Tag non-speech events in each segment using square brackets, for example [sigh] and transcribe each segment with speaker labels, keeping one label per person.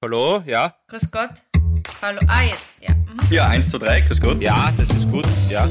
Speaker 1: Hallo, ja?
Speaker 2: Grüß Gott. Hallo. Ah, jetzt. Ja. Mhm.
Speaker 3: Ja, eins, zwei, drei, grüß Gott.
Speaker 1: Ja, das ist gut, ja.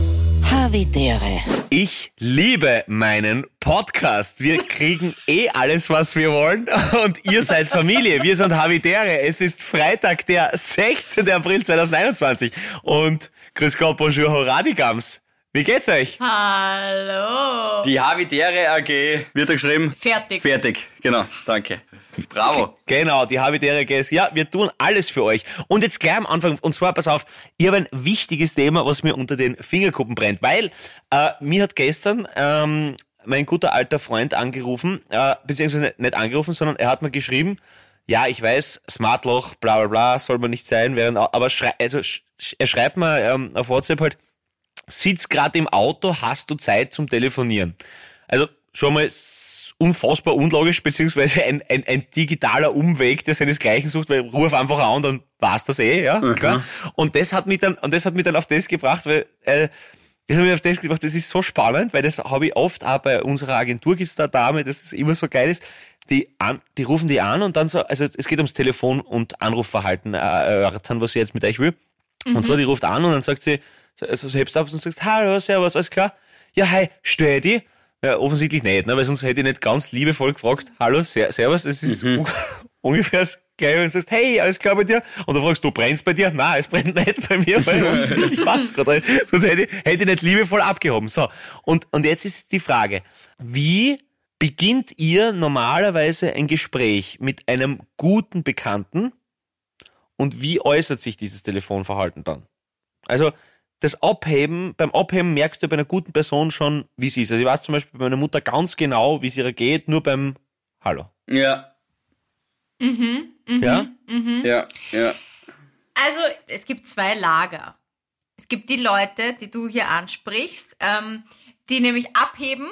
Speaker 4: Havidere.
Speaker 1: Ich liebe meinen Podcast. Wir [laughs] kriegen eh alles, was wir wollen. Und ihr seid Familie. Wir sind Havidere. Es ist Freitag, der 16. April 2021. Und grüß Gott, bonjour, horadigams. Wie geht's euch?
Speaker 2: Hallo.
Speaker 3: Die Havidere AG wird da geschrieben.
Speaker 2: Fertig.
Speaker 3: Fertig, genau, danke. Bravo.
Speaker 1: Genau, die Habitäre GS. Ja, wir tun alles für euch. Und jetzt gleich am Anfang, und zwar, pass auf, ich habe ein wichtiges Thema, was mir unter den Fingerkuppen brennt, weil äh, mir hat gestern ähm, mein guter alter Freund angerufen, äh, beziehungsweise nicht angerufen, sondern er hat mir geschrieben, ja, ich weiß, Smartloch, bla bla bla, soll man nicht sein, während, aber schrei also, sch er schreibt mir ähm, auf WhatsApp halt, sitz gerade im Auto, hast du Zeit zum Telefonieren? Also schon mal unfassbar unlogisch, beziehungsweise ein, ein, ein digitaler Umweg, der seinesgleichen sucht, weil ruf einfach an, dann war's das eh, ja, mhm. klar. Und das hat mich dann, und das hat mich dann auf das gebracht, weil, äh, das hat mich auf das gebracht, das ist so spannend, weil das habe ich oft auch bei unserer Agentur gibt's da Dame, dass das immer so geil ist, die, an, die rufen die an und dann so, also es geht ums Telefon- und Anrufverhalten äh, erörtern, was sie jetzt mit euch will. Mhm. Und zwar, die ruft an und dann sagt sie, also du ab und sagst, hallo, servus, alles klar? Ja, hi, störe die? Ja, offensichtlich nicht, ne? weil sonst hätte ich nicht ganz liebevoll gefragt, hallo, servus, das ist mhm. [laughs] ungefähr das gleiche, wenn du sagst, hey, alles klar bei dir? Und du fragst, du brennst bei dir? Nein, es brennt nicht bei mir, weil offensichtlich passt gerade. Sonst hätte ich, hätte ich nicht liebevoll abgehoben. So, und, und jetzt ist die Frage, wie beginnt ihr normalerweise ein Gespräch mit einem guten Bekannten und wie äußert sich dieses Telefonverhalten dann? Also, das Abheben, beim Abheben merkst du bei einer guten Person schon, wie sie ist. Also ich weiß zum Beispiel bei meiner Mutter ganz genau, wie es ihr geht, nur beim Hallo.
Speaker 3: Ja.
Speaker 2: Mhm, mhm,
Speaker 1: ja?
Speaker 2: Mhm.
Speaker 3: Ja, ja.
Speaker 2: Also, es gibt zwei Lager. Es gibt die Leute, die du hier ansprichst, ähm, die nämlich abheben,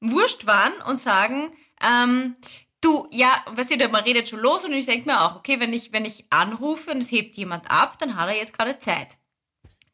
Speaker 2: wurscht waren und sagen, ähm, du, ja, weißt du, man redet schon los und ich denke mir auch, okay, wenn ich, wenn ich anrufe und es hebt jemand ab, dann hat er jetzt gerade Zeit.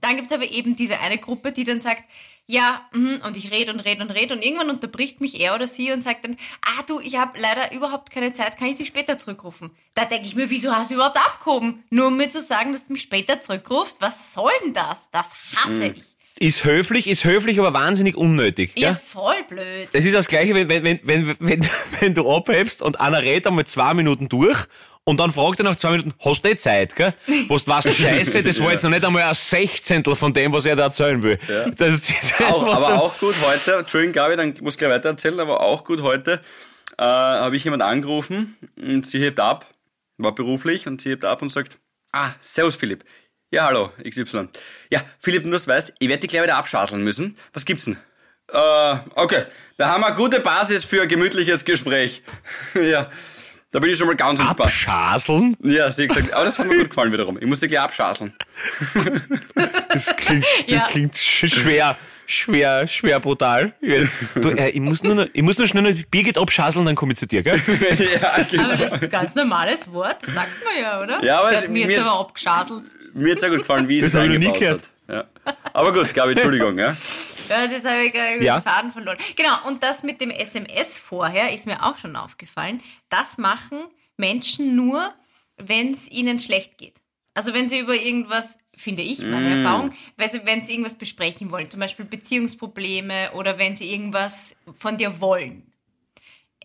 Speaker 2: Dann gibt es aber eben diese eine Gruppe, die dann sagt, ja, mh, und ich rede und rede und rede und irgendwann unterbricht mich er oder sie und sagt dann, ah du, ich habe leider überhaupt keine Zeit, kann ich sie später zurückrufen? Da denke ich mir, wieso hast du überhaupt abgehoben? Nur um mir zu sagen, dass du mich später zurückrufst? Was soll denn das? Das hasse mhm. ich.
Speaker 1: Ist höflich, ist höflich, aber wahnsinnig unnötig.
Speaker 2: Ja, gell? voll blöd.
Speaker 1: Das ist das Gleiche, wenn, wenn, wenn, wenn, wenn, [laughs] wenn du abhebst und einer redet einmal zwei Minuten durch und dann fragt er nach zwei Minuten, hast du eh Zeit, gell? [laughs] Wo du weißt, scheiße, das war jetzt noch nicht einmal ein Sechzehntel von dem, was er da erzählen will. Ja. [laughs]
Speaker 3: Das, auch, aber auch gut heute, Entschuldigung, Gabi, dann muss ich gleich weiter erzählen, aber auch gut heute äh, habe ich jemand angerufen und sie hebt ab, war beruflich und sie hebt ab und sagt, ah, servus Philipp. Ja, hallo, XY. Ja, Philipp, nur dass du weißt, ich werde dich gleich wieder abschaseln müssen. Was gibt's denn? Äh, okay, da haben wir eine gute Basis für ein gemütliches Gespräch. [laughs] ja. Da bin ich schon mal ganz
Speaker 1: entspannt. Abschaseln?
Speaker 3: Ja, sie hat gesagt, aber das hat mir gut [laughs] gefallen wiederum. Ich muss sie gleich abschaseln.
Speaker 1: Das klingt, das ja. klingt schwer, schwer, schwer brutal. Du, äh, ich, muss nur noch, ich muss nur schnell noch Birgit abschaseln, dann komme ich zu dir, gell? [laughs]
Speaker 2: ja, genau. Aber das ist ein ganz normales Wort, das sagt man ja, oder?
Speaker 3: Ja, aber
Speaker 2: es, hat mir jetzt aber abgeschaselt.
Speaker 3: Mir hat sehr gut gefallen, wie sie es eingebaut hat. Ja. Aber gut, Gabi, Entschuldigung, ja. [laughs]
Speaker 2: Ja, jetzt habe ich gerade ja. den Faden verloren. Genau, und das mit dem SMS vorher ist mir auch schon aufgefallen. Das machen Menschen nur, wenn es ihnen schlecht geht. Also wenn sie über irgendwas, finde ich, meine mm. Erfahrung, wenn sie irgendwas besprechen wollen, zum Beispiel Beziehungsprobleme oder wenn sie irgendwas von dir wollen.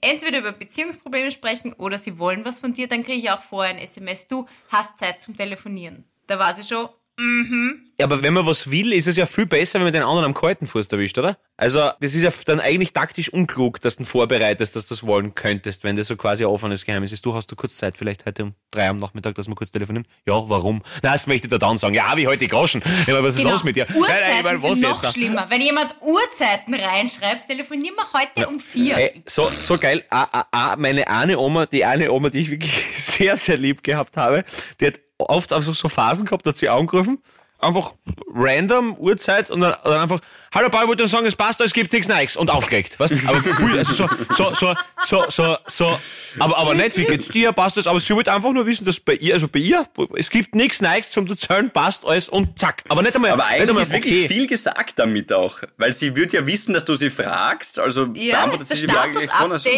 Speaker 2: Entweder über Beziehungsprobleme sprechen oder sie wollen was von dir, dann kriege ich auch vorher ein SMS, du hast Zeit zum Telefonieren. Da war sie schon, Mhm.
Speaker 1: Ja, aber wenn man was will, ist es ja viel besser, wenn man den anderen am kalten Fuß erwischt, oder? Also, das ist ja dann eigentlich taktisch unklug, dass du vorbereitest, dass du das wollen könntest, wenn das so quasi ein offenes Geheimnis ist. Du hast du kurz Zeit, vielleicht heute um drei am Nachmittag, dass wir kurz telefonieren? Ja, warum? Na, das möchte ich dir dann sagen. Ja, wie heute Groschen. Ja, aber was genau. ist los mit dir?
Speaker 2: Uhrzeiten nein, nein, sind noch schlimmer. Wenn jemand Uhrzeiten reinschreibt, telefonieren wir heute ja. um vier. Ey,
Speaker 1: so, so geil. Ah, ah, ah, meine eine Oma, die eine Oma, die ich wirklich [laughs] sehr, sehr lieb gehabt habe, die hat oft einfach so Phasen gehabt, hat sie angerufen, einfach random Uhrzeit und dann, dann einfach, hallo Paul, wollte sagen, es passt, es gibt nichts Neues und aufgeregt, weißt? Aber cool, also so, so, so, so, so, so, aber, aber nicht, wie geht's dir, passt das, aber sie wollte einfach nur wissen, dass bei ihr, also bei ihr, es gibt nichts Neues zum Erzählen, passt alles und zack. Aber nicht einmal,
Speaker 3: aber eigentlich
Speaker 1: einmal,
Speaker 3: ist wirklich okay. viel gesagt damit auch, weil sie wird ja wissen, dass du sie fragst, also
Speaker 2: ja, beantwortet sie die Frage gleich von. Also,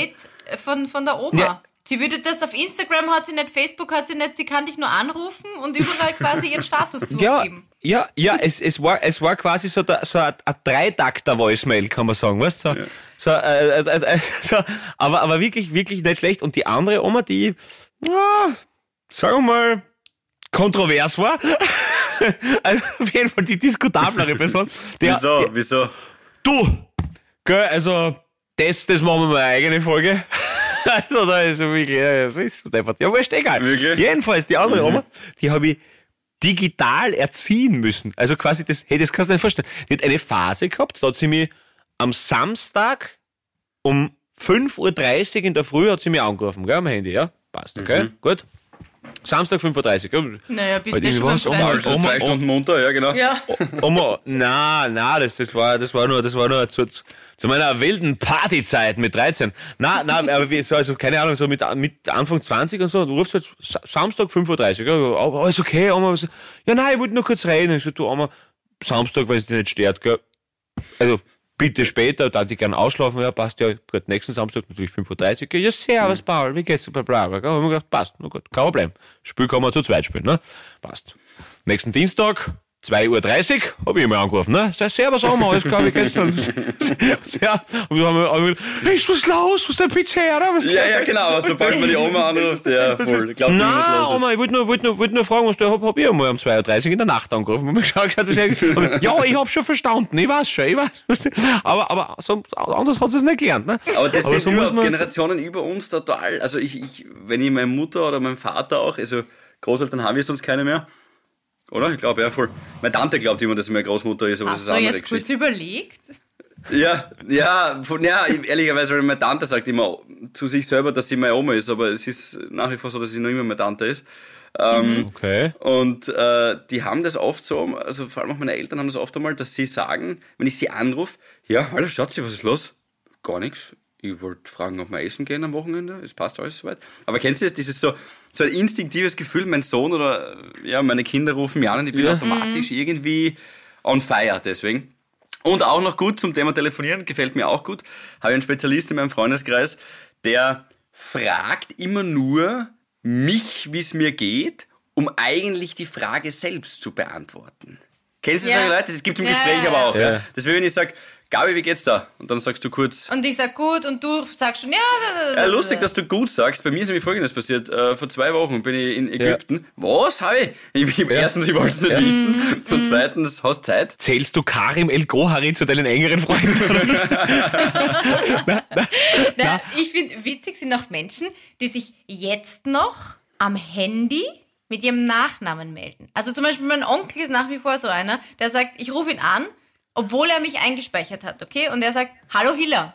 Speaker 2: von, von der Oma. Ja. Sie würde das auf Instagram hat sie nicht, Facebook hat sie nicht, sie kann dich nur anrufen und überall [laughs] quasi ihren Status
Speaker 1: Ja,
Speaker 2: durchgeben.
Speaker 1: ja, ja, es, es, war, es war quasi so, der, so ein, ein Dreitakter-Voicemail, kann man sagen, weißt du? So, so, äh, also, also, also, [laughs] so, aber, aber wirklich, wirklich nicht schlecht. Und die andere Oma, die, ja, sagen wir mal, kontrovers war. [laughs] also auf jeden Fall die diskutablere Person. Der,
Speaker 3: Wieso? Wieso?
Speaker 1: Du, gell, also das, das machen wir mal eine eigene Folge. [laughs] Also da ist so wirklich, ja, das ist deppert. Ja, wurscht, egal.
Speaker 3: Wirklich?
Speaker 1: Jedenfalls, die andere Oma, die habe ich digital erziehen müssen. Also quasi das, hey, das kannst du dir nicht vorstellen. Die hat eine Phase gehabt, da hat sie mich am Samstag um 5.30 Uhr in der Früh hat sie mich angerufen, gell, am Handy, ja? Passt, okay, gut. Samstag 5.30 Uhr.
Speaker 2: Naja, bist du schon beim
Speaker 1: irgendwas, Oma.
Speaker 3: Also
Speaker 1: Oma,
Speaker 3: zwei
Speaker 1: Oma.
Speaker 3: Stunden munter, ja genau.
Speaker 2: Ja. [laughs]
Speaker 1: Oma, na, na, das, das war, das war nur, das war nur zu, zu zu meiner wilden Partyzeit mit 13. Na, na, aber wie, so, also, keine Ahnung, so mit, mit Anfang 20 und so, du rufst halt Sa- Samstag 5.30 Uhr, ja, aber alles okay, Oma, was- ja, nein, ich wollte nur kurz reden. Ich so, du, Oma, Samstag, weil es dich nicht stört, gell. Also, bitte später, da ich gern ausschlafen, ja, passt ja, gut, nächsten Samstag natürlich 5.30 Uhr, ja, servus, Paul, wie geht's, bla, bla, bla, gell. Hab ich mir gedacht, passt, na gut, kein Problem. Spiel kann man zu zweit spielen, ne, passt. Nächsten Dienstag, 2.30 Uhr, habe ich immer angerufen, ne? Sei servus, Oma, alles klar, wie geht's dann? [laughs] ja, und wir haben, gesagt, ist was los? Was ist der Pizzeria? Was
Speaker 3: Ja, ja, genau. Sobald man die Oma anruft, ja, voll. Ich glaube,
Speaker 1: Nein,
Speaker 3: was los ist.
Speaker 1: Oma, ich wollte nur, wollte nur, wollte nur fragen, was du hab, hab ich einmal um 2.30 Uhr in der Nacht angerufen und mir geschaut, was ich, [laughs] ja, ich hab schon verstanden, ich weiß schon, ich weiß. Aber, aber so, anders hat sie es nicht gelernt, ne?
Speaker 3: Aber das
Speaker 1: Aber
Speaker 3: sind
Speaker 1: so
Speaker 3: überhaupt
Speaker 1: man-
Speaker 3: Generationen über uns total. Also ich, ich, wenn ich meine Mutter oder meinen Vater auch, also Großeltern haben wir sonst keine mehr. Oder? Ich glaube, ja, voll. Meine Tante glaubt immer, dass sie meine Großmutter ist, aber das
Speaker 2: Hast
Speaker 3: ist
Speaker 2: du
Speaker 3: eine andere
Speaker 2: jetzt kurz
Speaker 3: Geschichte.
Speaker 2: überlegt?
Speaker 3: Ja, ja, von, ja, ehrlicherweise, weil meine Tante sagt immer zu sich selber, dass sie meine Oma ist, aber es ist nach wie vor so, dass sie noch immer meine Tante ist. Ähm,
Speaker 1: Okay.
Speaker 3: Und äh, die haben das oft so, also vor allem auch meine Eltern haben das oft einmal, dass sie sagen, wenn ich sie anrufe, ja, hallo Schatzi, was ist los? Gar nichts. Ich wollte fragen, ob wir essen gehen am Wochenende. Es passt alles soweit. Aber kennst du das? Dieses so, so ein instinktives Gefühl, mein Sohn oder äh, ja, meine Kinder rufen mich an und ich bin
Speaker 1: Ja.
Speaker 3: automatisch irgendwie on fire deswegen. Und auch noch gut zum Thema Telefonieren, gefällt mir auch gut. Habe ich einen Spezialist in meinem Freundeskreis, der fragt immer nur mich, wie es mir geht, um eigentlich die Frage selbst zu beantworten. Kennst du
Speaker 2: Ja.
Speaker 3: solche Leute? Das gibt im
Speaker 2: Ja,
Speaker 3: Gespräch aber auch. Ja.
Speaker 1: Ja.
Speaker 3: Deswegen, wenn ich sage, Gabi, wie geht's da? Und dann sagst du kurz,
Speaker 2: Und ich sag gut und du sagst schon, ja.
Speaker 3: ja, lustig,
Speaker 2: da.
Speaker 3: dass du gut sagst. Bei mir ist nämlich Folgendes passiert. Äh, vor zwei Wochen bin ich in Ägypten. Was? Habe ich? ich ich Erstens, ich wollte es nicht
Speaker 1: Ja.
Speaker 3: wissen. Und zweitens, hast Zeit?
Speaker 1: Zählst du Karim El Gohari zu deinen engeren Freunden? [laughs]
Speaker 2: Na, ich finde, witzig sind auch Menschen, die sich jetzt noch am Handy mit ihrem Nachnamen melden. Also zum Beispiel mein Onkel ist nach wie vor so einer, der sagt, ich rufe ihn an, obwohl er mich eingespeichert hat, okay? Und er sagt, hallo Hiller.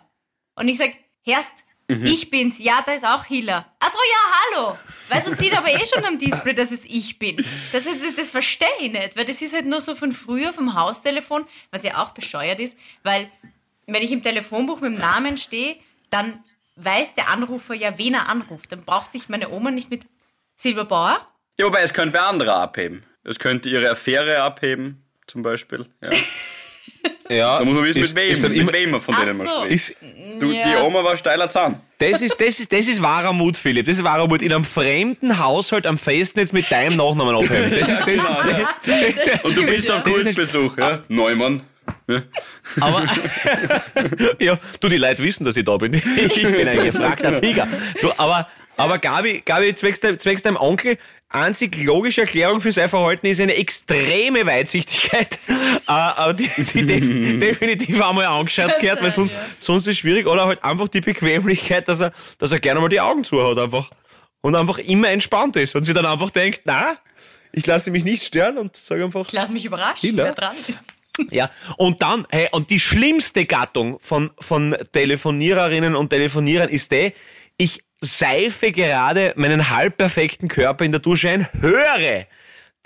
Speaker 2: Und ich sag, Herst, ich bin's. Ja, da ist auch Hiller. Ach so, ja, hallo. Weißt du, sieht aber eh schon am Display, dass es ich bin. Das, ist, das, das verstehe ich nicht, weil das ist halt nur so von früher vom Haustelefon, was ja auch bescheuert ist, weil wenn ich im Telefonbuch mit dem Namen stehe, dann weiß der Anrufer ja, wen er anruft. Dann braucht sich meine Oma nicht mit Silberbauer.
Speaker 3: Ja, wobei, es könnte wer anderer abheben. Es könnte ihre Affäre abheben, zum Beispiel. Ja. [laughs]
Speaker 1: ja.
Speaker 3: Da muss man wissen,
Speaker 1: ist-
Speaker 3: mit wem, mit
Speaker 1: immer-
Speaker 3: wem man von denen man
Speaker 2: so.
Speaker 3: spricht.
Speaker 1: Ist,
Speaker 3: Du,
Speaker 2: Ja.
Speaker 3: Die Oma war steiler Zahn.
Speaker 1: Das ist, das ist, das ist wahrer Mut, Philipp. Das ist wahrer Mut. In einem fremden Haushalt am Festnetz mit deinem Nachnamen abheben. Das ist, das ist,
Speaker 3: Und du bist auf
Speaker 1: Das ist-
Speaker 3: Kurzbesuch, ja? Neumann. Ja.
Speaker 1: aber, [laughs] ja, du, die Leute wissen, dass ich da bin. Ich bin ein gefragter Tiger. Du, aber, aber Gabi, Gabi, zwecks, zwecks deinem Onkel, einzig logische Erklärung für sein Verhalten ist eine extreme Weitsichtigkeit. [laughs] Äh, aber die, die def [laughs] definitiv einmal angeschaut gehört, weil sonst, sonst ist es schwierig. Oder halt einfach die Bequemlichkeit, dass er, dass er gerne mal die Augen zu hat einfach. Und einfach immer entspannt ist. Und sie dann einfach denkt, na, ich lasse mich nicht stören und sage einfach,
Speaker 2: Ich lass mich überraschen, wer dran ist. [laughs]
Speaker 1: ja, und dann, hey, und die schlimmste Gattung von, von Telefoniererinnen und Telefonierern ist die, ich seife gerade meinen halbperfekten Körper in der Dusche ein, höre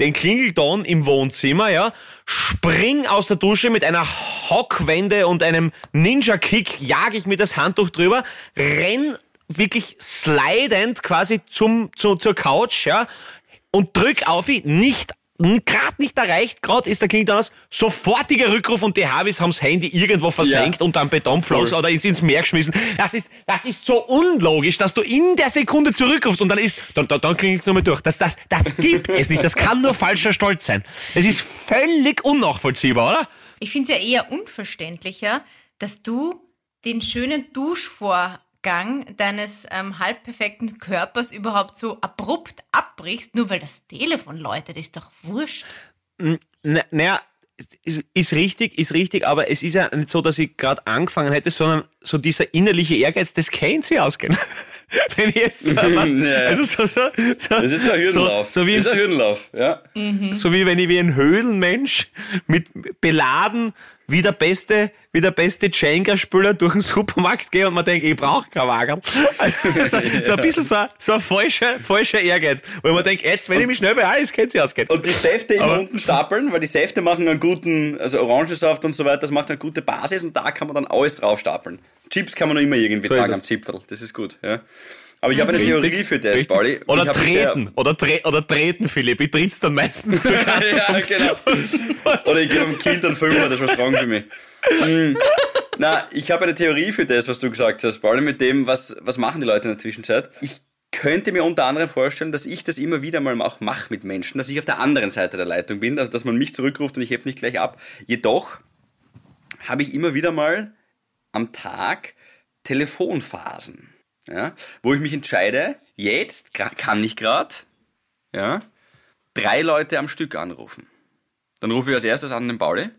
Speaker 1: den Klingelton im Wohnzimmer, ja, spring aus der Dusche mit einer Hockwende und einem Ninja-Kick, jag ich mir das Handtuch drüber, renn wirklich slidend quasi zum, zu, zur Couch, ja, und drück auf ihn, nicht gerade nicht erreicht, gerade ist der klingt anders, sofortiger Rückruf und die Harvis haben das Handy irgendwo versenkt
Speaker 3: Ja.
Speaker 1: und dann Betonfloß oder ins, ins Meer geschmissen. Das ist, das ist so unlogisch, dass du in der Sekunde zurückrufst und dann ist, dann, dann, dann klingt es nochmal durch. Das, das, das gibt es nicht. Das kann nur falscher Stolz sein. Es ist völlig unnachvollziehbar, oder?
Speaker 2: Ich finde es ja eher unverständlicher, dass du den schönen Duschvorgang deines ähm, halbperfekten Körpers überhaupt so abrupt abbrichst, nur weil das Telefon läutet. Ist doch wurscht.
Speaker 1: Na- Naja, ist, ist richtig, ist richtig, aber es ist ja nicht so, dass ich gerade angefangen hätte, sondern so dieser innerliche Ehrgeiz, das kennt sie ausgehen. [laughs] [laughs] Wenn ich jetzt, was, [laughs]
Speaker 3: Ja.
Speaker 1: also so, so, so,
Speaker 3: Das ist ein Hürdenlauf.
Speaker 1: So, so, wie,
Speaker 3: das ist ein Hürdenlauf, ja.
Speaker 1: so wie wenn ich wie ein Höhlenmensch mit beladen wie der beste, wie der beste Jenga-Spieler durch den Supermarkt gehe und man denkt, ich brauche kein Wagen. [laughs] Also, so, ein bisschen so, ein- so ein falscher, falscher Ehrgeiz. Weil man denkt, jetzt, wenn ich mich schnell bei alles, kennt sie ausgehen.
Speaker 3: Und die Säfte immer unten stapeln, weil die Säfte machen einen guten, also Orangensaft und so weiter, das macht eine gute Basis und da kann man dann alles drauf stapeln. Chips kann man noch immer irgendwie
Speaker 1: So
Speaker 3: tragen am Zipfel, das ist gut, ja. Aber ich habe eine
Speaker 1: Richtig,
Speaker 3: Theorie für das. Pauli.
Speaker 1: Oder treten. Oder, tre oder treten, Philipp. Ich tritt's dann meistens zur Kasse. [laughs]
Speaker 3: ja, genau. Oder ich gebe dem Kind einen Fünfer, das war strong für mich. Hm. Na, ich habe eine Theorie für das, was du gesagt hast, allem mit dem, was, was machen die Leute in der Zwischenzeit. Ich könnte mir unter anderem vorstellen, dass ich das immer wieder mal auch mache mit Menschen, dass ich auf der anderen Seite der Leitung bin, also dass man mich zurückruft und ich heb nicht gleich ab. Jedoch habe ich immer wieder mal am Tag Telefonphasen, ja, wo ich mich entscheide, jetzt kann ich gerade, ja, drei Leute am Stück anrufen. Dann rufe ich als erstes an den Pauli,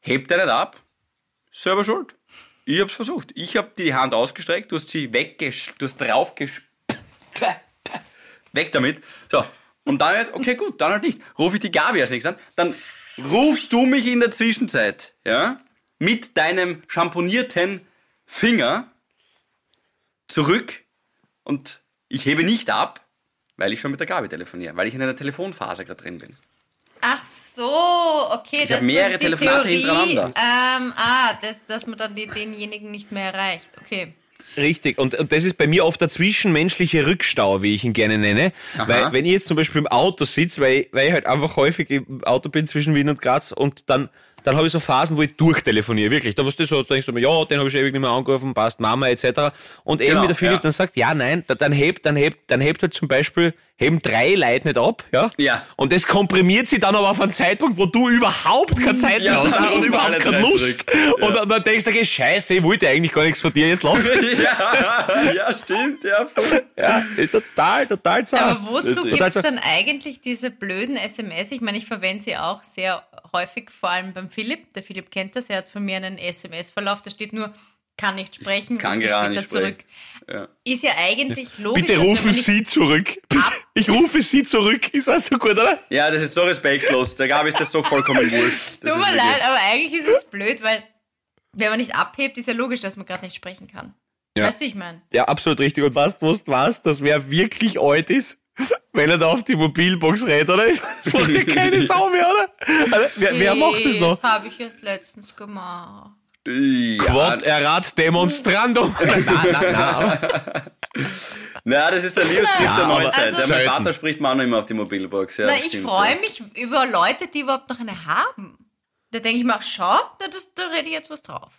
Speaker 3: hebt er nicht ab, selber schuld. Ich hab's versucht. Ich hab die Hand ausgestreckt, du hast sie weggesch... Du hast draufgesch... Weg damit. So. Und dann halt, okay, gut, dann halt nicht. Rufe ich die Gabi als nächstes an. Dann rufst du mich in der Zwischenzeit, ja, mit deinem champonierten Finger zurück und ich hebe nicht ab, weil ich schon mit der Gabi telefoniere, weil ich in einer Telefonphase gerade drin bin.
Speaker 2: Ach so, okay.
Speaker 3: Ich
Speaker 2: das
Speaker 3: hab mehrere
Speaker 2: ist die
Speaker 3: Telefonate
Speaker 2: Theorie.
Speaker 3: hintereinander.
Speaker 2: Ähm, ah, das, dass man dann denjenigen nicht mehr erreicht. Okay.
Speaker 1: Richtig. Und, und das ist bei mir oft der zwischenmenschliche Rückstau, wie ich ihn gerne nenne.
Speaker 3: Aha.
Speaker 1: Weil, wenn ich jetzt zum Beispiel im Auto sitze, weil, weil ich halt einfach häufig im Auto bin zwischen Wien und Graz und dann, dann habe ich so Phasen, wo ich durchtelefoniere, wirklich. Da was du so, denkst du mir, ja, den habe ich ewig nicht mehr angerufen, passt, Mama, etc. Und eben
Speaker 3: Genau,
Speaker 1: wie der Philipp
Speaker 3: ja.
Speaker 1: dann sagt, ja, nein, da- dann hebt, dann hebt, dann hebt halt zum Beispiel, heben drei Leute nicht ab, ja?
Speaker 3: Ja.
Speaker 1: Und das komprimiert sie dann aber auf einen Zeitpunkt, wo du überhaupt keine Zeit
Speaker 3: Ja,
Speaker 1: mehr hast und überhaupt keine Lust.
Speaker 3: zurück.
Speaker 1: Und dann, dann denkst du, okay, scheiße, ich wollte eigentlich gar nichts von dir jetzt lachen. [laughs]
Speaker 3: ja, ja, stimmt, ja. voll.
Speaker 1: Ja, ist total, total zart.
Speaker 2: Aber wozu gibt es dann eigentlich diese blöden SMS? Ich meine, ich verwende sie auch sehr häufig, vor allem beim Philipp. Der Philipp kennt das, er hat von mir einen SMS-Verlauf, da steht nur, kann nicht sprechen,
Speaker 3: Kann
Speaker 2: rufe
Speaker 3: gerade
Speaker 2: später
Speaker 3: nicht sprechen.
Speaker 2: zurück. Ist ja eigentlich logisch,
Speaker 1: Bitte rufen Sie zurück. [laughs] Ich rufe Sie zurück. Ist das so gut, oder?
Speaker 3: Ja, das ist so respektlos. Der Gabi ist das so vollkommen wurscht. Das
Speaker 2: Tut mir
Speaker 3: wirklich-
Speaker 2: leid, aber eigentlich ist es blöd, weil wenn man nicht abhebt, ist ja logisch, dass man gerade nicht sprechen kann.
Speaker 1: Ja.
Speaker 2: Weißt du, wie ich meine?
Speaker 1: Ja, absolut richtig. Und was du was, dass wer wirklich alt ist, wenn er da auf die Mobilbox redet, oder? Das macht ja keine [laughs] Sau mehr, oder? Also, wer, wer macht das noch?
Speaker 2: Das habe ich erst letztens gemacht.
Speaker 3: Ja,
Speaker 1: Quod erat demonstrandum. nein, nein, aber [laughs]
Speaker 3: na, das ist der Liebesbrief
Speaker 1: Ja,
Speaker 3: der Neuzeit.
Speaker 2: also-
Speaker 3: der, mein. Vater spricht man auch noch immer auf die Mobilbox. Ja,
Speaker 2: Na, ich freue
Speaker 3: ja.
Speaker 2: mich über Leute, die überhaupt noch eine haben. Da denke ich mir, ach, schau, da, das, da rede ich jetzt was drauf.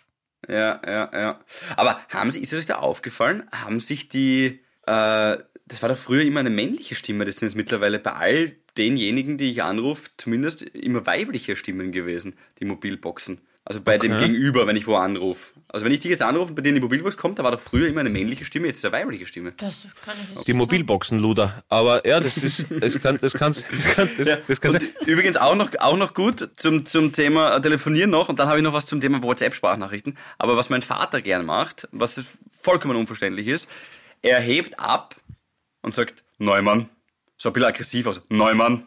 Speaker 3: Ja, ja, ja. Aber haben Sie, ist es euch da aufgefallen, haben sich die, äh, das war doch früher immer eine männliche Stimme, das sind jetzt mittlerweile bei all denjenigen, die ich anrufe, zumindest immer weibliche Stimmen gewesen, die Mobilboxen. Also bei dem
Speaker 1: Okay.
Speaker 3: Gegenüber, wenn ich wo anrufe. Also wenn ich dich jetzt anrufe und bei dir in die Mobilbox kommt, da war doch früher immer eine männliche Stimme, jetzt ist eine weibliche Stimme.
Speaker 2: Das kann ich jetzt
Speaker 1: die
Speaker 2: nicht
Speaker 1: Mobilboxen, Luder. Aber ja, das ist, das kann, das kann, [laughs] das kann, das,
Speaker 3: Ja,
Speaker 1: das kann sein.
Speaker 3: übrigens auch noch, auch noch gut zum, zum Thema äh, Telefonieren noch, und dann habe ich noch was zum Thema WhatsApp-Sprachnachrichten. Aber was mein Vater gern macht, was vollkommen unverständlich ist, er hebt ab und sagt, Neumann. So ein bisschen aggressiv aus, Neumann.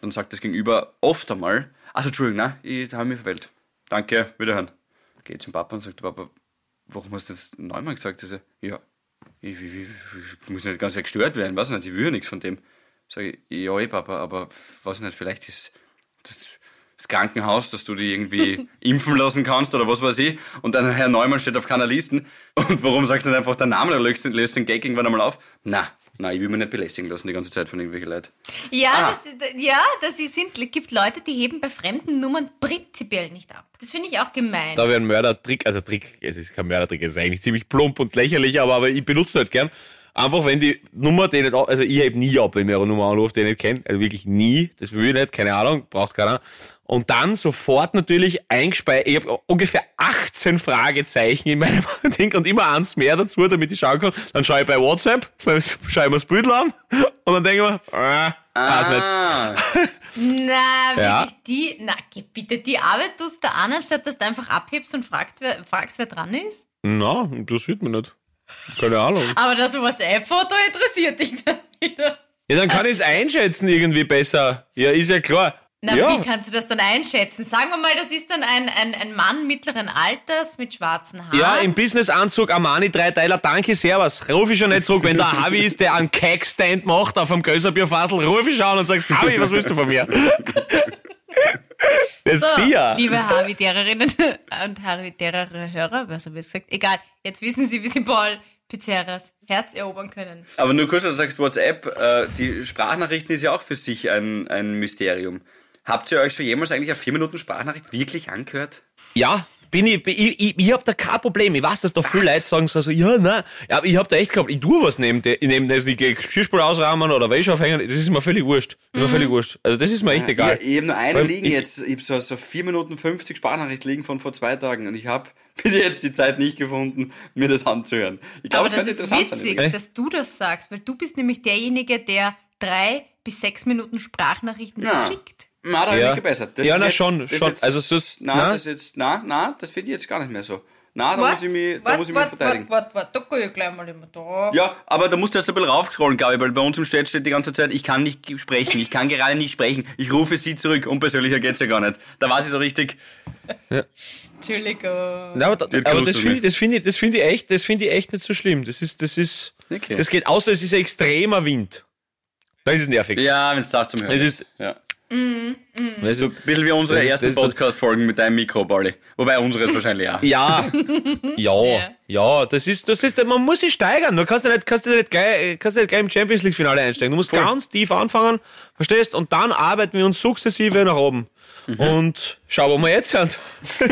Speaker 3: Dann sagt das Gegenüber oft einmal, also Entschuldigung, ne, ich habe mich verwählt. Danke, wiederhören. Geht zum Papa und sagt, Papa, warum hast du jetzt Neumann gesagt? Also, ja, ich, ich, ich, ich muss nicht ganz gestört werden, weiß nicht, ich will ja nichts von dem. Sag ich, ja, eh, Papa, aber weiß nicht, vielleicht ist das, das Krankenhaus, dass du die irgendwie [laughs] impfen lassen kannst oder was weiß ich. Und dann Herr Neumann steht auf keiner Listen. Und warum sagst du nicht einfach den Namen oder löst, löst den Gag irgendwann einmal auf? Na, Nein, ich will mich nicht belästigen lassen die ganze Zeit von irgendwelchen Leuten.
Speaker 2: Ja,
Speaker 3: Ah.
Speaker 2: das, ja, das sind, gibt Leute, die heben bei fremden Nummern prinzipiell nicht ab. Das finde ich auch gemein.
Speaker 1: Da wäre ein Mördertrick, also Trick, es ist kein Mördertrick, es ist eigentlich ziemlich plump und lächerlich, aber, aber ich benutze halt gern. Einfach, wenn die Nummer, die nicht, also ich heb nie ab, wenn mir eine Nummer anruft, die ich nicht kenne, also wirklich nie, das will ich nicht, keine Ahnung, braucht keiner. Und dann sofort natürlich eingespeichert, ich habe ungefähr 18 Fragezeichen in meinem [laughs] Ding und immer eins mehr dazu, damit ich schauen kann. Dann schaue ich bei WhatsApp, [laughs] schaue ich mir das Bild an und dann denke ich mir, äh, weiß nicht.
Speaker 3: Ah,
Speaker 2: Na, [laughs]
Speaker 1: Ja.
Speaker 2: wirklich die, na, bitte, die Arbeit tust du an, anstatt dass du einfach abhebst und fragst, wer, fragst, wer dran ist.
Speaker 1: Na, interessiert mich nicht. Keine Ahnung.
Speaker 2: Aber das WhatsApp-Foto interessiert dich dann wieder.
Speaker 1: Ja, dann kann ich es einschätzen irgendwie besser. Ja, ist ja klar.
Speaker 2: Na,
Speaker 1: ja.
Speaker 2: wie kannst du das dann einschätzen? Sagen wir mal, das ist dann ein, ein, ein Mann mittleren Alters mit schwarzen Haaren.
Speaker 1: Ja, im Businessanzug Armani Dreiteiler, danke, servus. Ruf ich schon nicht zurück, wenn der [laughs] Harvey ist, der einen Cake-Stand macht auf dem Gösserbierfassel, ruf ich schon und sagst, Harvey, was willst du von mir? [laughs] Das
Speaker 2: so,
Speaker 1: sicher.
Speaker 2: liebe Harvey-Dererinnen und Harvey-Derer-Hörer, was habe ich gesagt? Egal, jetzt wissen Sie, wie Sie Paul Pizzeras Herz erobern können.
Speaker 3: aber nur kurz, du sagst WhatsApp, äh, die Sprachnachrichten ist ja auch für sich ein, ein Mysterium. Habt ihr euch schon jemals eigentlich eine 4 Minuten Sprachnachricht wirklich angehört?
Speaker 1: Ja, bin ich, ich, ich, ich hab da kein Problem. Ich weiß, dass da viele Leute sagen so, so ja, nein. Ja, aber ich hab da echt gehabt, ich tue was neben, de, neben das, ich gehe Geschirrspül ausrahmen oder Wäsche aufhängen, das ist mir völlig wurscht. Das ist mir völlig wurscht. Also das ist mir echt egal.
Speaker 3: Ich, ich habe nur eine liegen
Speaker 1: ich-
Speaker 3: jetzt. Ich habe so, so 4 Minuten 50 Sprachnachricht liegen von vor zwei Tagen und ich habe [laughs] bis jetzt die Zeit nicht gefunden, mir das anzuhören. Ich glaube,
Speaker 2: Aber
Speaker 3: es
Speaker 2: das
Speaker 3: könnte
Speaker 2: ist
Speaker 3: interessant sein.
Speaker 2: witzig,
Speaker 3: übrigens.
Speaker 2: dass du das sagst, weil du bist nämlich derjenige, der drei bis sechs Minuten Sprachnachrichten
Speaker 3: Ja.
Speaker 2: verschickt.
Speaker 3: Na, da habe ich
Speaker 1: Ja.
Speaker 3: mich gebessert. Das
Speaker 1: Ja,
Speaker 3: ist
Speaker 1: na
Speaker 3: jetzt,
Speaker 1: schon,
Speaker 3: das
Speaker 1: schon.
Speaker 3: Jetzt,
Speaker 1: Also das-
Speaker 3: na,
Speaker 1: na?
Speaker 3: das jetzt, na, na, das finde ich jetzt gar nicht mehr so. Na, da
Speaker 2: What?
Speaker 3: muss ich mich, da
Speaker 2: Wart,
Speaker 3: muss ich mich
Speaker 2: wart,
Speaker 3: verteidigen.
Speaker 2: wart, wart, wart, da gehe ich gleich mal immer da.
Speaker 3: Ja, aber da musst du erst ein bisschen raufscrollen, glaube ich, weil bei uns im Chat steht die ganze Zeit, ich kann nicht sprechen, ich kann gerade nicht sprechen, ich rufe sie zurück, unpersönlicher geht's ja gar nicht. Da war sie so richtig,
Speaker 2: Entschuldigung.
Speaker 1: Na, aber, da, aber das finde ich, das finde ich, das finde ich echt, das finde ich echt nicht so schlimm. Das ist, das ist,
Speaker 3: Wirklich?
Speaker 1: das geht, außer es ist ein extremer Wind. Da ist es nervig.
Speaker 3: ja, wenn es sagt zum Hören.
Speaker 1: Es ist,
Speaker 3: ja.
Speaker 1: Das
Speaker 3: So
Speaker 1: ist
Speaker 3: ein bisschen wie unsere
Speaker 1: Das ist-
Speaker 3: ersten
Speaker 1: ist-
Speaker 3: Podcast-Folgen mit deinem Mikro, Balli. Wobei unseres [laughs] wahrscheinlich auch. [laughs]
Speaker 1: ja, ja, ja, das ist, das ist, man muss sich steigern. Du kannst ja nicht, kannst ja nicht gleich, kannst ja nicht gleich im Champions League Finale einsteigen. Du musst
Speaker 3: Voll.
Speaker 1: ganz tief anfangen, verstehst? Und dann arbeiten wir uns sukzessive nach oben. Und schau, wo wir jetzt sind. [laughs]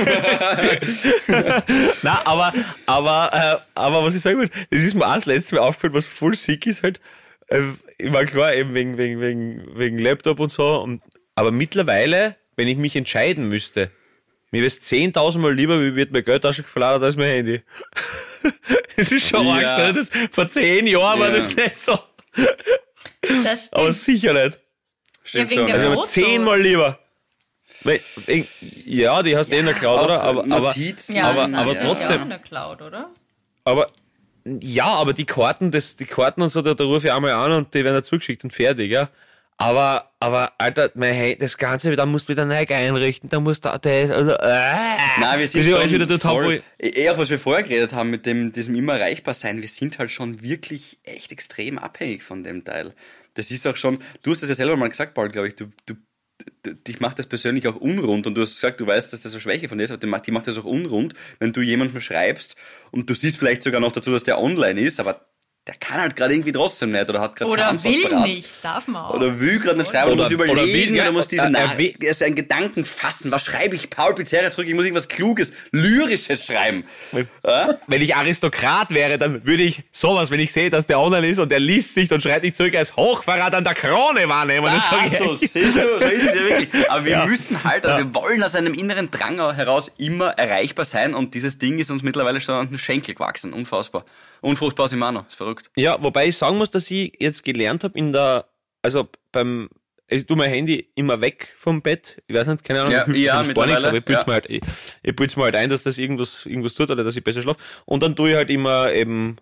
Speaker 1: Na, aber, aber, äh, aber was ich sagen will, das ist mir auch das letzte Mal aufgefallen, was voll sick ist halt. Äh, ich war klar, eben wegen, wegen, wegen, wegen Laptop und so. Und, aber mittlerweile, wenn ich mich entscheiden müsste, mir wäre es 10.000 Mal lieber, wie wird mein Geldtasche verladen als mein Handy. [laughs] Das ist schon
Speaker 3: Ja.
Speaker 1: arg, das vor zehn Jahren war
Speaker 3: Ja.
Speaker 1: das nicht so.
Speaker 2: Das [laughs]
Speaker 1: Aber
Speaker 2: stimmt.
Speaker 1: sicher nicht.
Speaker 3: Stimmt
Speaker 2: wegen
Speaker 3: schon.
Speaker 2: der
Speaker 1: Also
Speaker 2: Fotos.
Speaker 1: zehnmal lieber. Ja, die hast du eh in der Cloud, oder? Aber, aber.
Speaker 2: Ja,
Speaker 1: aber- aber
Speaker 2: ja
Speaker 1: trotzdem-
Speaker 2: auch in der Cloud, oder?
Speaker 1: aber, ja, aber die Karten, das, die Karten und so, da, da rufe ich einmal an und die werden dann zugeschickt und fertig, ja. Aber, aber, Alter, mein Handy, das Ganze, da musst du wieder neu einrichten, da musst du, das, also, äh,
Speaker 3: Nein, wir sind schon
Speaker 1: alles wieder dort
Speaker 3: voll,
Speaker 1: ich-
Speaker 3: eh auch was wir vorher geredet haben mit dem, diesem immer erreichbar sein, wir sind halt schon wirklich echt extrem abhängig von dem Teil. Das ist auch schon, du hast das ja selber mal gesagt, Paul, glaube ich, du, du, dich macht das persönlich auch unrund und du hast gesagt, du weißt, dass das eine Schwäche von dir ist, aber die macht, das auch unrund, wenn du jemandem schreibst und du siehst vielleicht sogar noch dazu, dass der online ist, aber der kann halt gerade irgendwie trotzdem nicht oder hat gerade
Speaker 2: Oder
Speaker 3: Antwort
Speaker 2: will
Speaker 3: parat.
Speaker 2: nicht, darf man auch.
Speaker 3: Oder will gerade nicht schreiben, oder,
Speaker 1: Oder-
Speaker 3: muss
Speaker 1: oder
Speaker 3: überlegen,
Speaker 1: will-
Speaker 3: oder,
Speaker 1: ja,
Speaker 3: muss diesen
Speaker 1: er
Speaker 3: seinen Gedanken fassen. Was schreibe ich Paul Pizzeria zurück? Ich muss irgendwas Kluges, Lyrisches schreiben. Ja?
Speaker 1: wenn ich Aristokrat wäre, dann würde ich sowas, wenn ich sehe, dass der online ist und der liest sich und schreit nicht zurück, als Hochverrat an der Krone wahrnehmen.
Speaker 3: Da
Speaker 1: Das
Speaker 3: hast du's. Siehst du, so ist es ja wirklich. Aber wir
Speaker 1: Ja.
Speaker 3: müssen halt, also wir wollen aus einem inneren Drang heraus immer erreichbar sein und dieses Ding ist uns mittlerweile schon an den Schenkel gewachsen. Unfassbar. Unfruchtbar sind noch. Ist verrückt.
Speaker 1: Ja, wobei ich sagen muss, dass ich jetzt gelernt habe in der, also beim, ich tu mein Handy immer weg vom Bett. Ich weiß nicht, keine Ahnung,
Speaker 3: Ja, [laughs]
Speaker 1: hilft
Speaker 3: ja,
Speaker 1: gar nichts, aber ich bild's
Speaker 3: ja.
Speaker 1: mir halt, ich, ich mir halt ein, dass das irgendwas, irgendwas tut oder dass ich besser schlafe. Und dann tue ich halt immer eben,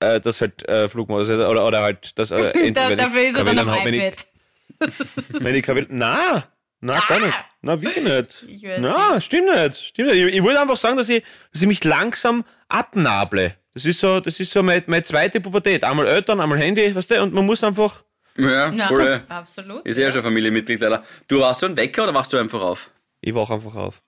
Speaker 1: äh, das halt äh, Flugmodus oder, oder halt das, äh, [laughs]
Speaker 2: da,
Speaker 1: ich
Speaker 2: dafür ist er dann am
Speaker 1: wenn ich-
Speaker 2: iPad. [laughs]
Speaker 1: Wenn ich kein na, na, gar nicht. Na, wirklich nicht.
Speaker 2: Ich
Speaker 1: Na, stimmt nicht. Stimmt nicht. Ich, ich wollte einfach sagen, dass ich, dass ich mich langsam abnable. Das ist so, das ist so meine, meine zweite Pubertät. Einmal Eltern, einmal Handy, weißt du, und man muss einfach,
Speaker 3: Ja,
Speaker 2: Ja,
Speaker 3: voll.
Speaker 2: absolut.
Speaker 3: Ist ja schon Familienmitglied leider. Du warst du ein Wecker oder wachst du einfach auf?
Speaker 1: ich wach einfach auf.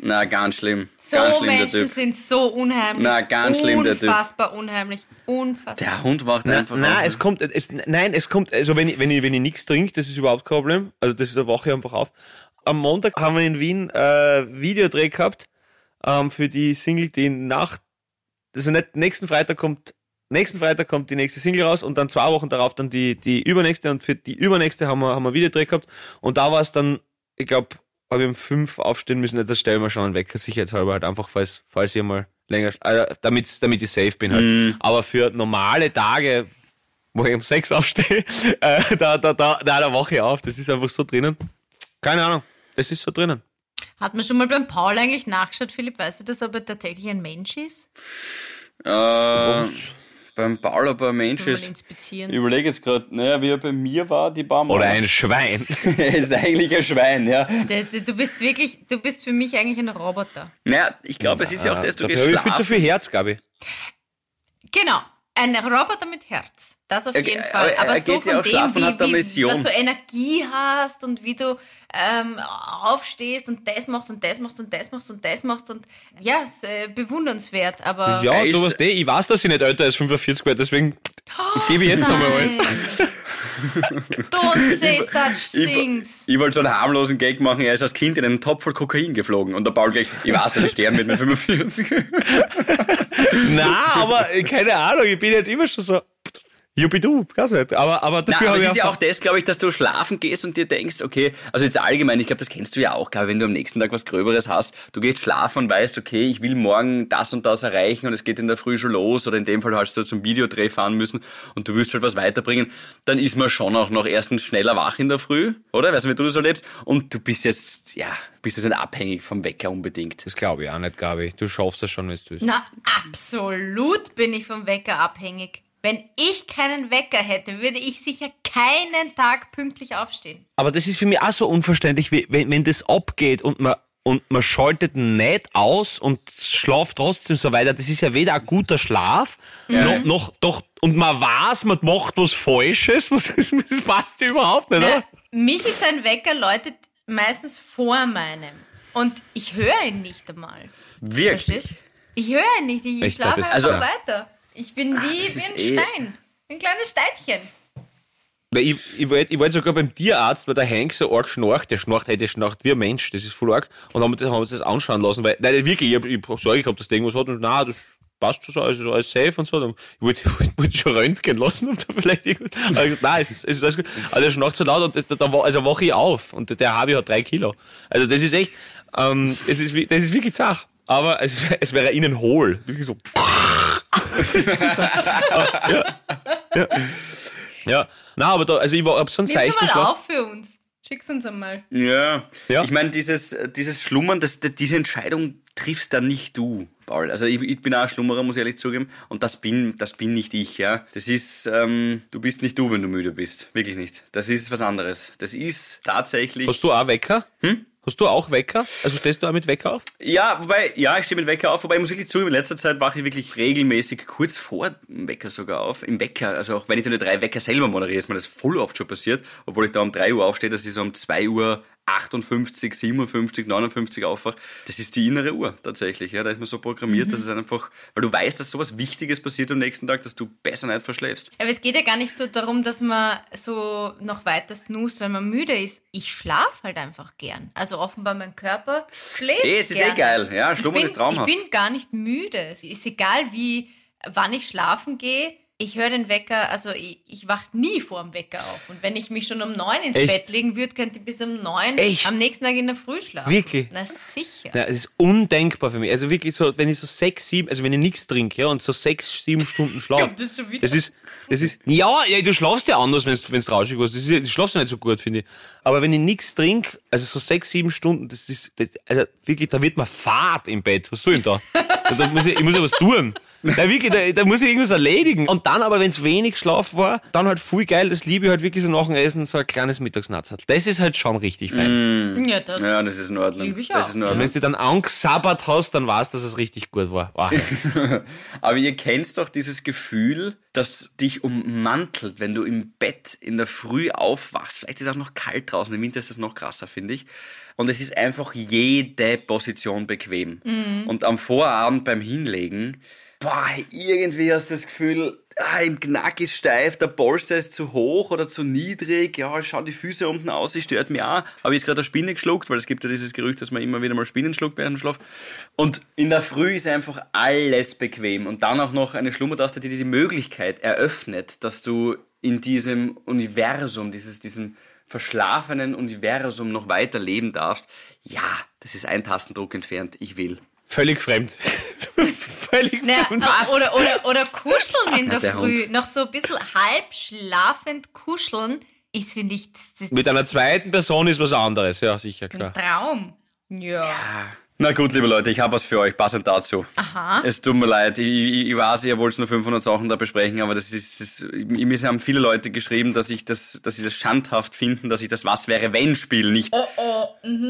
Speaker 3: Na, ganz schlimm.
Speaker 2: So
Speaker 3: ganz schlimm,
Speaker 2: Menschen
Speaker 3: der Typ.
Speaker 2: sind so unheimlich.
Speaker 3: Na, ganz schlimm, der Typ.
Speaker 2: Unfassbar unheimlich. Unfassbar.
Speaker 3: Der Hund wacht
Speaker 1: Na,
Speaker 3: einfach
Speaker 1: nein,
Speaker 3: auf.
Speaker 1: es kommt, es, nein, es kommt, also wenn ich, wenn ich, wenn ich nichts trinke, das ist überhaupt kein Problem. Also das ist eine Woche einfach auf. Am Montag haben wir in Wien äh, Videodreh gehabt ähm, für die Single, die nach, also nicht nächsten Freitag kommt, nächsten Freitag kommt die nächste Single raus und dann zwei Wochen darauf dann die die übernächste und für die übernächste haben wir haben wir Videodreh gehabt und da war es dann, ich glaube, habe ich um fünf aufstehen müssen. Das stellen wir schon einen Wecker sicherheitshalber halt einfach, falls falls ich mal länger, äh, damit damit ich safe bin halt.
Speaker 3: Mhm.
Speaker 1: Aber für normale Tage, wo ich um sechs aufstehe, [laughs] äh, da, da, da, da, da wache ich auf. Das ist einfach so drinnen. Keine Ahnung. Das ist so drinnen.
Speaker 2: Hat man schon mal beim Paul eigentlich nachgeschaut, Philipp? Weißt du das, ob er tatsächlich ein Mensch ist?
Speaker 3: Äh, beim Paul, ob er ein Mensch ist.
Speaker 2: inspizieren.
Speaker 3: Ich überlege jetzt gerade, naja, wie er bei mir war, die paar Mal.
Speaker 1: Oder ein Schwein. [laughs]
Speaker 3: ist eigentlich ein Schwein, ja.
Speaker 2: Du bist wirklich, du bist für mich eigentlich ein Roboter.
Speaker 3: Naja, ich glaube, es ist ja auch das, du gehst
Speaker 1: habe ich viel zu viel Herz, Gabi.
Speaker 2: Genau. Ein Roboter mit Herz. Das auf
Speaker 3: Er-
Speaker 2: jeden
Speaker 3: er-
Speaker 2: Fall.
Speaker 3: er
Speaker 2: Aber
Speaker 3: geht
Speaker 2: so
Speaker 3: ja
Speaker 2: von
Speaker 3: auch
Speaker 2: dem, wie, wie,
Speaker 3: Mission.
Speaker 2: was du Energie hast und wie du ähm, aufstehst und das machst und das machst und das machst und das machst und ja, ist äh, bewundernswert. Aber
Speaker 1: Ja,
Speaker 3: Er
Speaker 1: du weißt eh, ich weiß, dass ich nicht älter als 45 werde, deswegen gebe ich jetzt nochmal alles.
Speaker 2: Don't say such
Speaker 3: Ich,
Speaker 2: things.
Speaker 3: ich wollte so einen harmlosen Gag machen, er ist als Kind in einen Topf voll Kokain geflogen und der Paul gleich, ich weiß, ich sterben mit mir 45. [laughs]
Speaker 1: Na, aber äh, keine Ahnung, ich bin halt immer schon so. Jubidu, weiß nicht. Aber, aber
Speaker 3: Na,
Speaker 1: dafür
Speaker 3: aber
Speaker 1: habe
Speaker 3: es
Speaker 1: ich
Speaker 3: ist ja auch das, glaube ich, dass du schlafen gehst und dir denkst, okay, also jetzt allgemein, ich glaube, das kennst du ja auch, wenn du am nächsten Tag was Gröberes hast, du gehst schlafen und weißt, okay, ich will morgen das und das erreichen und es geht in der Früh schon los oder in dem Fall hast du zum Videodreh fahren müssen und du willst halt was weiterbringen, dann ist man schon auch noch erstens schneller wach in der Früh, oder? Weißt du, wie du das erlebst? Und du bist jetzt, ja, bist jetzt nicht abhängig vom Wecker unbedingt.
Speaker 1: Das glaube ich auch nicht, Gabi. Du schaffst das schon, wenn du willst.
Speaker 2: Na, absolut bin ich vom Wecker abhängig. Wenn ich keinen Wecker hätte, würde ich sicher keinen Tag pünktlich aufstehen.
Speaker 1: Aber das ist für mich auch so unverständlich, wie, wenn, wenn das abgeht und man, und man schaltet nicht aus und schlaft trotzdem so weiter. Das ist ja weder ein guter Schlaf, noch, noch, doch, und man weiß, man macht was Falsches. [laughs] Was, das passt ja überhaupt nicht, oder?
Speaker 2: Mich ist ein Wecker läutet meistens vor meinem. Und ich höre ihn nicht einmal.
Speaker 3: Wirklich?
Speaker 2: Verstehst? Ich höre ihn nicht. Ich, ich schlafe einfach
Speaker 3: also-
Speaker 2: weiter. Ich bin wie,
Speaker 3: das
Speaker 2: wie ein
Speaker 3: eh-
Speaker 2: Stein. Ein kleines Steinchen.
Speaker 1: Weil ich, ich wollte ich wollt sogar beim Tierarzt, weil der Hank so arg schnarcht, der schnarcht, hey, der schnarcht wie ein Mensch, das ist voll arg. Und haben das, haben wir uns das anschauen lassen, weil, nein, wirklich, ich hab, ich hab Sorge gehabt, dass der irgendwas hat und nein, das passt schon so, also alles safe und so. Dann, ich wollte, [laughs] wollte, wollte schon röntgen lassen, ob da vielleicht irgendwas, aber ich, nein, es ist, es ist alles gut. Aber der schnarcht so laut und das, da, da, wa- also wache ich auf und der Habi hat drei Kilo. Also das ist echt, ähm, es ist, das ist wirklich zach. Aber es, [laughs] es wäre innen hohl. Wirklich so. Ja, ja. ja. Na, aber da, also ich war, einen
Speaker 2: Nimm's
Speaker 1: seichten
Speaker 2: mal auf für uns. Schick's uns einmal.
Speaker 3: Ja.
Speaker 1: Ja.
Speaker 3: Ich meine, dieses, dieses Schlummern, das, diese Entscheidung triffst dann nicht du, Paul. Also ich, ich bin auch ein Schlummerer, muss ich ehrlich zugeben. Und das bin, das bin nicht ich, ja. Das ist, ähm, du bist nicht du, wenn du müde bist. Wirklich nicht. Das ist was anderes. Das ist tatsächlich.
Speaker 1: Hast du auch Wecker? Hm? Hast du auch Wecker? Also stehst du auch mit Wecker auf?
Speaker 3: Ja, wobei, ja, ich stehe mit Wecker auf, wobei ich muss wirklich zugeben, in letzter Zeit wache ich wirklich regelmäßig kurz vor dem Wecker sogar auf. Im Wecker, also auch wenn ich dann drei Wecker selber moderiere, ist mir das voll oft schon passiert, obwohl ich da um 3 Uhr aufstehe, dass ich so um 2 Uhr 58, 57, 59 aufwache. Das ist die innere Uhr tatsächlich, ja. Da ist man so programmiert, dass es einfach, weil du weißt, dass sowas Wichtiges passiert am nächsten Tag, dass du besser nicht verschläfst.
Speaker 2: Aber es geht ja gar nicht so darum, dass man so noch weiter snoost, wenn man müde ist. Ich schlafe halt einfach gern. Also offenbar mein Körper schläft
Speaker 3: Eh, es ist
Speaker 2: gerne.
Speaker 3: eh geil, ja.
Speaker 2: Ich
Speaker 3: Schlummern
Speaker 2: bin,
Speaker 3: ist traumhaft.
Speaker 2: ich bin gar nicht müde. Es ist egal, wie, wann ich schlafen gehe. Ich höre den Wecker, also ich, ich wach nie vor dem Wecker auf. Und wenn ich mich schon um neun ins
Speaker 1: Echt?
Speaker 2: Bett legen würde, könnte ich bis um neun
Speaker 1: Echt?
Speaker 2: am nächsten Tag in der Früh schlafen.
Speaker 1: Wirklich?
Speaker 2: Na sicher.
Speaker 1: Ja, es ist undenkbar für mich. Also wirklich so, wenn ich so sechs, sieben, also wenn ich nichts trinke, ja, und so sechs, sieben Stunden [laughs] schlafe.
Speaker 2: Das wieder?
Speaker 1: Das ist, das ist, ja, ja, du schlafst ja anders, wenn es trauschig ist. Das ist, du schlafst ja nicht so gut, finde ich. Aber wenn ich nichts trinke, also so sechs, sieben Stunden, das ist, das, also wirklich, da wird man fad im Bett. Was soll ich denn [laughs] da? da muss ich, ich muss ja was tun. Da, wirklich, da, da muss ich irgendwas erledigen. Und dann aber, wenn es wenig Schlaf war, dann halt voll geil, das liebe ich halt wirklich so nach dem Essen, so ein kleines Mittagsnatzerl. Das ist halt schon richtig fein.
Speaker 2: Ja, das.
Speaker 3: Ja, das ist in Ordnung.
Speaker 2: Lieb ich
Speaker 3: das
Speaker 2: auch.
Speaker 3: ist in
Speaker 1: Und
Speaker 3: Ordnung.
Speaker 1: wenn du dann angesabbert hast, dann weißt du, dass es richtig gut war. Wow. [laughs]
Speaker 3: Aber ihr kennt doch dieses Gefühl, das dich ummantelt, wenn du im Bett in der Früh aufwachst. Vielleicht ist es auch noch kalt draußen, im Winter ist das noch krasser, finde ich. Und es ist einfach jede Position bequem. Und am Vorabend beim Hinlegen, boah, irgendwie hast du das Gefühl, ah, im Knack ist steif, der Polster ist zu hoch oder zu niedrig, ja, schau die Füße unten aus, die stört mich auch. Habe ich jetzt gerade eine Spinne geschluckt, weil es gibt ja dieses Gerücht, dass man immer wieder mal Spinnen schluckt während dem Schlaf. Und in der Früh ist einfach alles bequem und dann auch noch eine Schlummertaste, die dir die Möglichkeit eröffnet, dass du in diesem Universum, dieses, diesem verschlafenen Universum noch weiter leben darfst. Ja, das ist ein Tastendruck entfernt, ich will.
Speaker 1: Völlig fremd. [laughs] Völlig
Speaker 2: Naja,
Speaker 1: fremd.
Speaker 2: oder, oder, oder kuscheln in
Speaker 3: Ja,
Speaker 2: der,
Speaker 3: der
Speaker 2: Früh.
Speaker 3: Hund.
Speaker 2: Noch so ein bisschen halb schlafend kuscheln ist, finde ich, das, das
Speaker 1: Mit einer zweiten Person ist was anderes, ja, sicher,
Speaker 2: ein
Speaker 1: klar.
Speaker 2: Traum. Ja.
Speaker 3: Na gut, liebe Leute, ich habe was für euch, passend dazu.
Speaker 2: Aha.
Speaker 3: Es tut mir leid, ich, ich, weiß, ihr wollt nur 500 Sachen da besprechen, aber das ist, das, mir haben viele Leute geschrieben, dass ich das, dass sie das schandhaft finden, dass ich das Was wäre wenn Spiel nicht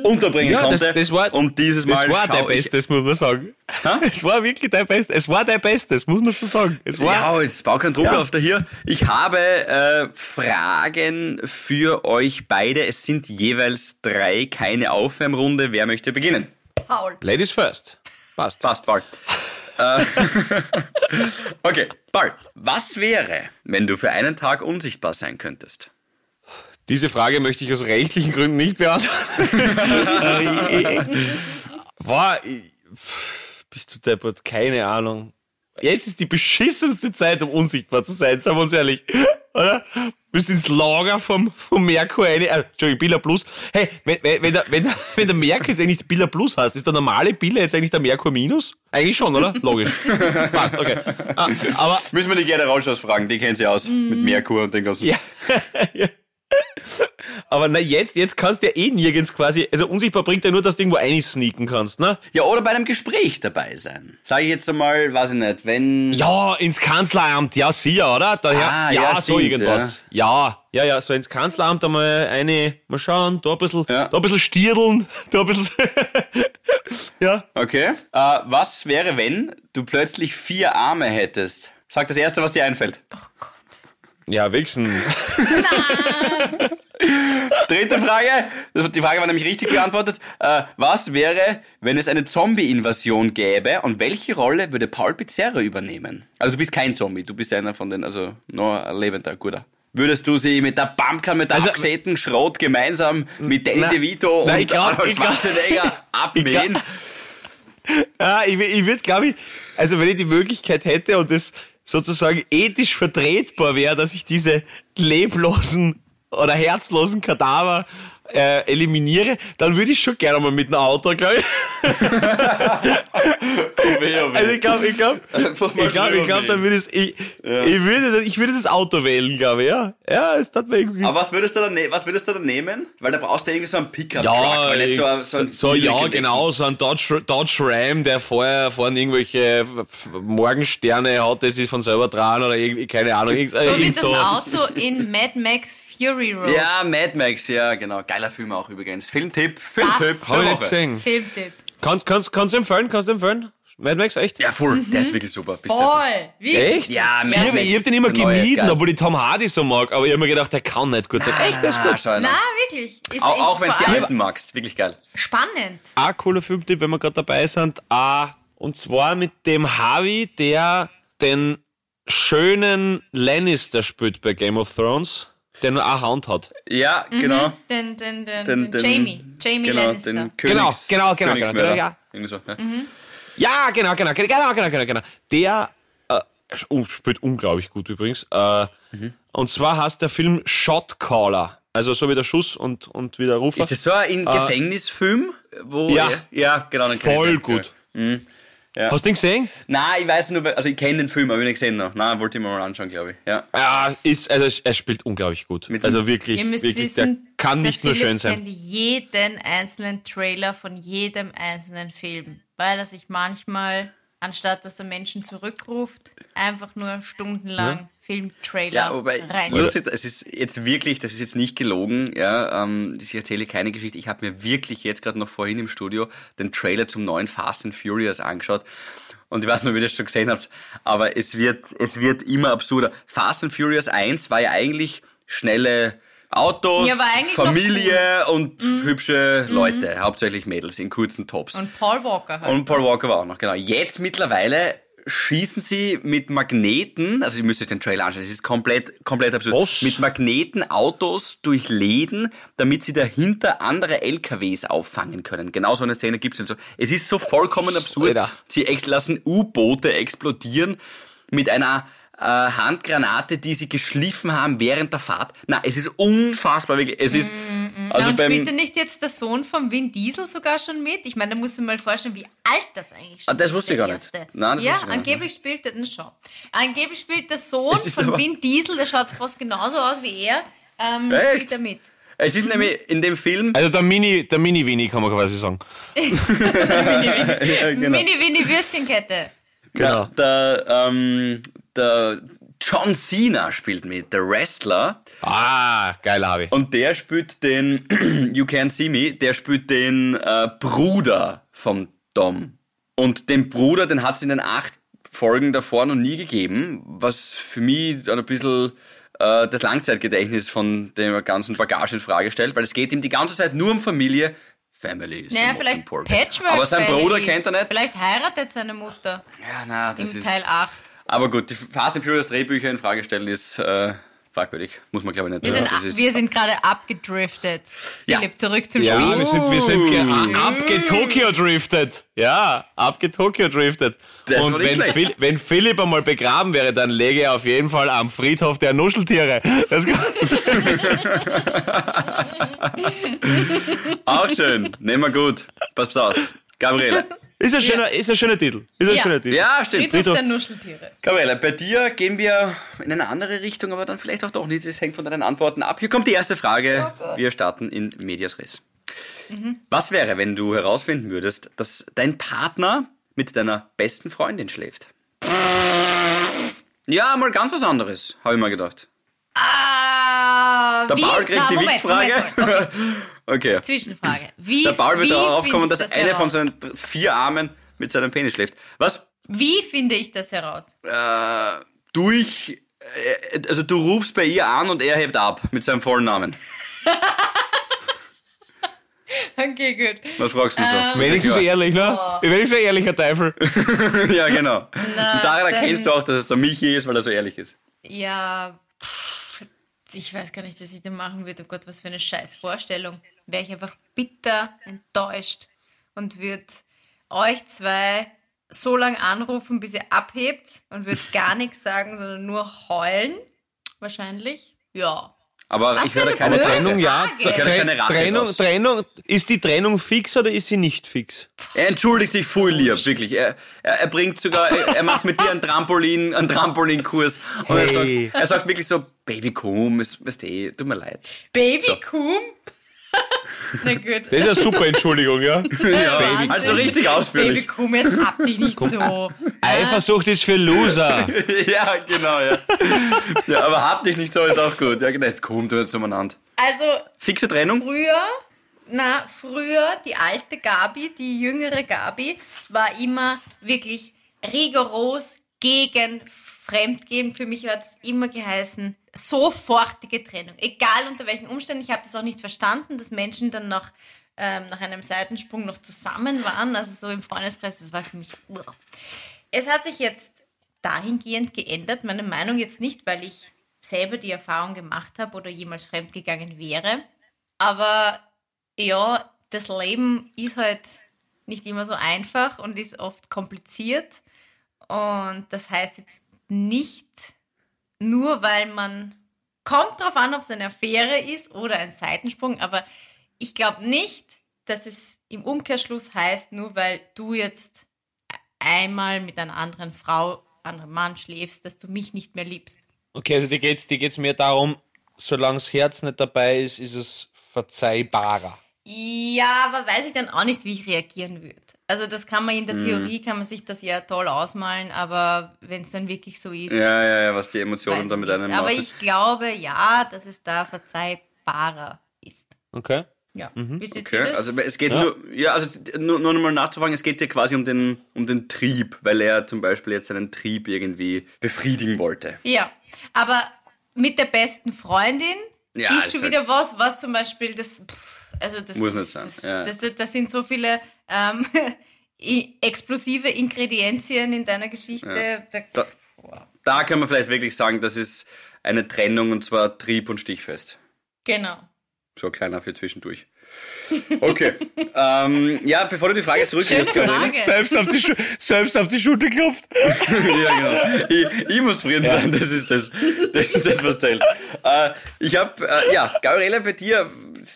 Speaker 3: unterbringen
Speaker 1: Ja, das,
Speaker 3: konnte.
Speaker 1: das war,
Speaker 3: und dieses
Speaker 1: das
Speaker 3: Mal
Speaker 1: war
Speaker 3: schau
Speaker 1: dein Bestes, muss man sagen. [laughs] Es war wirklich dein Bestes. Es war dein Bestes, muss man schon sagen. Es war,
Speaker 3: Ja, jetzt bau keinen Druck
Speaker 1: Ja.
Speaker 3: auf da hier. Ich habe äh, Fragen für euch beide. Es sind jeweils drei, keine Aufwärmrunde. Wer möchte beginnen?
Speaker 2: Paul.
Speaker 1: Ladies first. Passt.
Speaker 3: Passt, Paul. [laughs] Äh, [laughs] okay, Paul. Was wäre, wenn du für einen Tag unsichtbar sein könntest?
Speaker 1: Diese Frage möchte ich aus rechtlichen Gründen nicht beantworten. [laughs] War, bist du deppert? Keine Ahnung. Jetzt ist die beschissenste Zeit, um unsichtbar zu sein, sagen wir uns ehrlich. Oder? Bist ins Lager vom, vom Merkur eine, äh, Entschuldigung, Billa Plus. Hey, wenn, wenn, wenn, der, wenn, der, [laughs] wenn der Merkur jetzt eigentlich Billa Plus heißt, ist der normale Billa jetzt eigentlich der Merkur Minus? Eigentlich schon, oder? Logisch. [laughs] Passt, okay. Ah, aber,
Speaker 3: Müssen wir die Gerda Rauschhaus fragen, die kennt sie aus. Mit Merkur und den ganzen.
Speaker 1: ja. [laughs] ja. Aber na jetzt, jetzt kannst du ja eh nirgends quasi, also unsichtbar bringt ja nur, dass du irgendwo einsneaken kannst, ne?
Speaker 3: Ja, oder bei einem Gespräch dabei sein. Sage ich jetzt einmal, weiß ich nicht, wenn.
Speaker 1: Ja, ins Kanzleramt, ja, sicher, oder? Daher,
Speaker 3: Ah,
Speaker 1: ja,
Speaker 3: ja,
Speaker 1: so
Speaker 3: stimmt,
Speaker 1: irgendwas. Ja. ja, ja, so ins Kanzleramt einmal eine, mal schauen, da ein bisschen,
Speaker 3: Ja.
Speaker 1: da ein bisschen stirdeln, [laughs] da ein bisschen, [laughs] ja.
Speaker 3: Okay. Äh, was wäre, wenn du plötzlich vier Arme hättest? Sag das erste, was dir einfällt.
Speaker 1: Ja, wichsen. [laughs]
Speaker 3: Dritte Frage. Das- Die Frage war nämlich richtig beantwortet. Äh, was wäre, wenn es eine Zombie-Invasion gäbe und welche Rolle würde Paul Pizzerra übernehmen? Also du bist kein Zombie, du bist einer von den, also nur ein lebender, guter. Würdest du sie mit der Pumpkin, mit der
Speaker 1: Also-
Speaker 3: abgesäten Schrot gemeinsam mit Danny
Speaker 1: Na-
Speaker 3: DeVito
Speaker 1: Nein,
Speaker 3: und
Speaker 1: ich glaub-
Speaker 3: Arnold Schwarzenegger abmähen?
Speaker 1: Ja, [laughs] ich, ich würde, glaube ich, also wenn ich die Möglichkeit hätte und es sozusagen ethisch vertretbar wäre, dass ich diese leblosen oder herzlosen Kadaver äh, eliminiere, dann würde ich schon gerne mal mit einem Auto, glaube ich.
Speaker 3: weh, oh weh.
Speaker 1: Also ich glaube, ich glaube, ich glaube, ich glaube, dann würde ich, ich würde, das- ich würde das Auto wählen, glaube ich, ja. Ja, es hat mir irgendwie.
Speaker 3: Aber was würdest du dann, ne was würdest du dann nehmen? Weil da brauchst du irgendwie so einen Pickup-Truck,
Speaker 1: Ja,
Speaker 3: weil nicht so, ein- so, ein
Speaker 1: so ja,
Speaker 3: niedrigen
Speaker 1: genau, so ein Dodge, Dodge Ram, der vorher vorne irgendwelche Morgensterne hat, das ist von selber dran oder irgendwie, keine Ahnung.
Speaker 2: So wie das Auto in Mad Max Fury Road.
Speaker 3: Ja, Mad Max, ja, genau. Geiler Film auch übrigens. Filmtipp, Filmtipp.
Speaker 1: Hab ich
Speaker 3: der
Speaker 1: nicht gesehen.
Speaker 2: Filmtipp.
Speaker 1: Kannst, kannst, kannst du empfehlen? Kannst du empfehlen? Mad Max, echt?
Speaker 3: Ja, voll. Der ist wirklich super. Bist du-
Speaker 2: Voll. Wie?
Speaker 1: Echt?
Speaker 3: Ja, Mad
Speaker 1: Ich habe
Speaker 3: Max.
Speaker 1: hab den immer
Speaker 3: der
Speaker 1: gemieden, obwohl ich Tom Hardy so mag, aber ich habe mir gedacht, der kann nicht gut sein. Echt, das ist
Speaker 3: Ah,
Speaker 1: gut.
Speaker 2: Na, wirklich. Ist,
Speaker 3: Auch, auch wenn du die alten magst. Wirklich geil.
Speaker 2: Spannend.
Speaker 1: Ein cooler Filmtipp, wenn wir gerade dabei sind. Ah, und zwar mit dem Harvey, der den schönen Lannister spielt bei Game of Thrones, der nur eine Hand hat.
Speaker 3: Ja, genau.
Speaker 2: Den, den, den,
Speaker 3: Den,
Speaker 2: den, Jamie. Jamie
Speaker 3: genau,
Speaker 2: Lannister.
Speaker 3: Den
Speaker 1: Genau,
Speaker 3: Königs,
Speaker 1: genau, genau,
Speaker 3: Königsmörder.
Speaker 1: genau, ja.
Speaker 3: Irgendwie so, ja.
Speaker 1: Ja, genau, genau, genau, genau, genau, genau. Der äh, spielt unglaublich gut übrigens. Äh, Und zwar heißt der Film Shot Caller. Also so wie der Schuss und, und wie der Rufer.
Speaker 3: Ist das so ein Gefängnisfilm? Wo
Speaker 1: Ja.
Speaker 3: ja, genau.
Speaker 1: Voll
Speaker 3: ja.
Speaker 1: gut.
Speaker 3: Ja.
Speaker 1: Hast du den gesehen?
Speaker 3: Nein, ich weiß nur, also ich kenne den Film, aber ich nicht gesehen noch. Nein, wollte ich mir mal anschauen, glaube ich. Ja.
Speaker 1: Ja, ist, also er spielt unglaublich gut.
Speaker 3: Mit
Speaker 1: also wirklich,
Speaker 2: Ihr müsst
Speaker 1: wirklich,
Speaker 2: wissen,
Speaker 1: der kann
Speaker 2: der
Speaker 1: nicht nur
Speaker 2: Philipp
Speaker 1: schön sein.
Speaker 2: kennt jeden einzelnen Trailer von jedem einzelnen Film, weil er sich manchmal anstatt dass der Menschen zurückruft, einfach nur stundenlang Filmtrailer
Speaker 3: Ja, wobei,
Speaker 2: rein.
Speaker 3: lustig, es ist jetzt wirklich, das ist jetzt nicht gelogen, ja, ähm, ich erzähle keine Geschichte. Ich habe mir wirklich jetzt gerade noch vorhin im Studio den Trailer zum neuen Fast and Furious angeschaut. Und ich weiß nicht, ob ihr das schon gesehen habt, aber es wird, es wird immer absurder. Fast and Furious 1 war ja eigentlich schnelle Autos, Familie und hübsche Leute, hauptsächlich Mädels in kurzen Tops.
Speaker 2: Und Paul Walker halt.
Speaker 3: Und Paul Walker war auch noch, genau. Jetzt mittlerweile schießen sie mit Magneten, also ihr müsst euch den Trailer anschauen, es ist komplett, komplett absurd,
Speaker 1: Was?
Speaker 3: mit Magneten Autos durch Läden, damit sie dahinter andere LKWs auffangen können. Genau so eine Szene gibt's und so. Es ist so vollkommen absurd.
Speaker 1: Alter.
Speaker 3: Sie lassen U-Boote explodieren mit einer äh, Handgranate, die sie geschliffen haben während der Fahrt. Na, es ist unfassbar, wirklich. Es ist, also
Speaker 2: und
Speaker 3: beim,
Speaker 2: spielt denn nicht jetzt der Sohn von Vin Diesel sogar schon mit? Ich meine, da musst du mal vorstellen, wie alt das eigentlich schon
Speaker 3: Ah, das
Speaker 2: ist,
Speaker 3: wusste ich gar nicht.
Speaker 2: erste.
Speaker 3: Nein, das
Speaker 2: ja,
Speaker 3: wusste ich gar nicht.
Speaker 2: angeblich spielt der, na schon. Angeblich spielt der Sohn von
Speaker 3: aber-
Speaker 2: Vin Diesel, der schaut fast genauso aus wie er, ähm,
Speaker 3: Echt?
Speaker 2: spielt er mit.
Speaker 3: es ist nämlich in dem Film,
Speaker 1: Also der Mini, der Mini-Winnie kann man quasi sagen. [laughs] [laughs]
Speaker 3: Ja, genau.
Speaker 2: Mini Winnie Würstchenkette.
Speaker 1: Genau.
Speaker 3: Der, ähm, der John Cena spielt mit, der Wrestler.
Speaker 1: Ah, geil, habe ich.
Speaker 3: Und der spielt den, [clears throat] You Can't See Me, der spielt den äh, Bruder vom Dom. Und den Bruder, den hat es in den acht Folgen davor noch nie gegeben, was für mich ein bisschen äh, das Langzeitgedächtnis von der ganzen Bagage in Frage stellt, weil es geht ihm die ganze Zeit nur um Familie. Family ist
Speaker 2: Naja, vielleicht. Patchwork
Speaker 3: Aber sein
Speaker 2: Family.
Speaker 3: Bruder kennt er nicht.
Speaker 2: Vielleicht heiratet seine Mutter
Speaker 3: Ja, na, das
Speaker 2: im
Speaker 3: ist...
Speaker 2: Teil 8.
Speaker 3: Aber gut, die Fast and Furious Drehbücher in Frage stellen ist äh, fragwürdig. Muss man glaube ich nicht.
Speaker 2: Wir,
Speaker 3: Ja,
Speaker 2: sind,
Speaker 3: ist,
Speaker 2: wir sind gerade abgedriftet.
Speaker 3: Ja.
Speaker 2: Philipp, zurück zum
Speaker 1: Ja,
Speaker 2: Spiel.
Speaker 1: wir sind, wir sind a- abgetokio-driftet. Ja, abgetokio-driftet.
Speaker 3: Das
Speaker 1: Und wenn. Phil, wenn Philipp einmal begraben wäre, dann läge er auf jeden Fall am Friedhof der Nuscheltiere. Das [laughs]
Speaker 3: auch schön. Nehmen wir gut. Pass auf. Gabriele.
Speaker 1: Ist, ein schöner, ist ein schöner Titel. Ist ein
Speaker 2: Ja.
Speaker 1: schöner Titel.
Speaker 3: Ja, stimmt.
Speaker 2: Friedhof
Speaker 1: Friedhof.
Speaker 2: der Nuscheltiere.
Speaker 3: Gabriele, bei dir gehen wir in eine andere Richtung, aber dann vielleicht auch doch nicht. Das hängt von deinen Antworten ab. Hier kommt die erste Frage. wir starten in Medias Res. Was wäre, wenn du herausfinden würdest, dass dein Partner mit deiner besten Freundin schläft? Ja, mal ganz was anderes, habe ich mal gedacht.
Speaker 2: Ah,
Speaker 3: Der
Speaker 2: wie?
Speaker 3: Paul kriegt
Speaker 2: Na,
Speaker 3: die
Speaker 2: Moment,
Speaker 3: Wichsfrage.
Speaker 2: Moment, okay. [laughs]
Speaker 3: Okay.
Speaker 2: Zwischenfrage. Wie,
Speaker 3: Der Paul wird
Speaker 2: wie
Speaker 3: darauf
Speaker 2: finde
Speaker 3: kommen,
Speaker 2: ich
Speaker 3: dass
Speaker 2: das
Speaker 3: eine von
Speaker 2: heraus?
Speaker 3: seinen dr- vier Armen mit seinem Penis schläft. Was?
Speaker 2: Wie finde ich das heraus?
Speaker 3: Äh, durch, äh, also du rufst bei ihr an und er hebt ab mit seinem vollen Namen. [laughs]
Speaker 2: Okay, gut.
Speaker 3: Was fragst du so?
Speaker 2: Ähm,
Speaker 1: Wenigstens
Speaker 3: Ja.
Speaker 1: ehrlich, ne? Wenigstens ein ehrlicher Teufel. [laughs]
Speaker 3: ja, genau.
Speaker 2: Na,
Speaker 3: und daran erkennst du auch, dass es der Michi ist, weil er so ehrlich ist.
Speaker 2: Ja, pff, ich weiß gar nicht, was ich da machen würde. Oh Gott, was für eine scheiß Vorstellung. Wäre ich einfach bitter enttäuscht und würde euch zwei so lange anrufen, bis ihr abhebt und würde gar nichts sagen, sondern nur heulen. Wahrscheinlich. Ja.
Speaker 3: Aber
Speaker 2: Was
Speaker 3: ich werde
Speaker 2: eine
Speaker 3: keine
Speaker 2: blöde
Speaker 3: Frage.
Speaker 1: Trennung, ja.
Speaker 3: Ich höre keine Rache
Speaker 1: Trennung. Trennung, ist die Trennung fix oder ist sie nicht fix?
Speaker 3: Er entschuldigt sich voll lieb, wirklich. Er, er, er bringt sogar, er, er macht mit dir einen Trampolin, einen Trampolinkurs. Und er,
Speaker 1: Hey.
Speaker 3: sagt, er sagt wirklich so, Baby, komm, es, weißt du, tut mir leid.
Speaker 2: Baby
Speaker 3: So.
Speaker 2: Kuhm? [laughs] Na gut.
Speaker 1: Das ist eine super Entschuldigung, ja? [laughs]
Speaker 3: Ja,
Speaker 2: Wahnsinn.
Speaker 3: also richtig
Speaker 2: Baby
Speaker 3: ausführlich.
Speaker 2: Kuhm, jetzt hab dich nicht so.
Speaker 1: Eifersucht ist für Loser. [laughs]
Speaker 3: ja, genau, ja. Ja, aber hab dich nicht so, ist auch gut. Ja, genau, jetzt komm, du jetzt umeinander.
Speaker 2: Also,
Speaker 3: Fixe Trennung?
Speaker 2: Früher, na, früher, die alte Gabi, die jüngere Gabi, war immer wirklich rigoros gegen Fremdgehen. Für mich hat es immer geheißen, sofortige Trennung. Egal unter welchen Umständen. Ich habe das auch nicht verstanden, dass Menschen dann noch ähm, nach einem Seitensprung noch zusammen waren. Also so im Freundeskreis, das war für mich. uah. Es hat sich jetzt dahingehend geändert. Meine Meinung jetzt nicht, weil ich selber die Erfahrung gemacht habe oder jemals fremdgegangen wäre. Aber ja, das Leben ist halt nicht immer so einfach und ist oft kompliziert. Und das heißt jetzt nicht nur, weil man kommt drauf an, ob es eine Affäre ist oder ein Seitensprung, aber ich glaube nicht, dass es im Umkehrschluss heißt, nur weil du jetzt einmal mit einer anderen Frau, anderen Mann schläfst, dass du mich nicht mehr liebst.
Speaker 1: Okay, also dir geht's, dir geht's mehr darum, solange das Herz nicht dabei ist, ist es verzeihbarer.
Speaker 2: Ja, aber weiß ich dann auch nicht, wie ich reagieren würde. Also das kann man in der Theorie, kann man sich das ja toll ausmalen, aber wenn es dann wirklich so ist,
Speaker 3: Ja, ja, ja, was die Emotionen
Speaker 2: ich
Speaker 3: da mit
Speaker 2: nicht.
Speaker 3: einem
Speaker 2: Aber
Speaker 3: machen.
Speaker 2: ich glaube ja, dass es da verzeihbarer ist.
Speaker 1: Okay.
Speaker 2: Ja. Ihr
Speaker 3: Okay,
Speaker 2: das?
Speaker 3: also es geht
Speaker 1: Ja.
Speaker 3: nur, ja, also nur, nur nochmal nachzufragen, es geht ja quasi um den, um den Trieb, weil er zum Beispiel jetzt seinen Trieb irgendwie befriedigen wollte.
Speaker 2: ja, aber mit der besten Freundin
Speaker 3: Ja,
Speaker 2: ist schon
Speaker 3: halt-
Speaker 2: wieder was, was zum Beispiel das, pff, also das
Speaker 3: Muss
Speaker 2: ist,
Speaker 3: nicht sein,
Speaker 2: Das,
Speaker 3: ja.
Speaker 2: das, das, das sind so viele ähm, [laughs] explosive Ingredienzien in deiner Geschichte. Da,
Speaker 3: Da- Da kann man vielleicht wirklich sagen, das ist eine Trennung und zwar Trieb und Stichfest.
Speaker 2: genau.
Speaker 3: So kleiner für zwischendurch. Okay. ähm, ja, bevor du die Frage.
Speaker 2: Frage.
Speaker 1: Selbst auf die, Schu selbst auf die Schulter klopft. [laughs]
Speaker 3: ja, genau. Ich, ich muss zufrieden sein, das ist das, das ist das, was zählt. Äh, ich habe, äh, ja, Gabriele, bei dir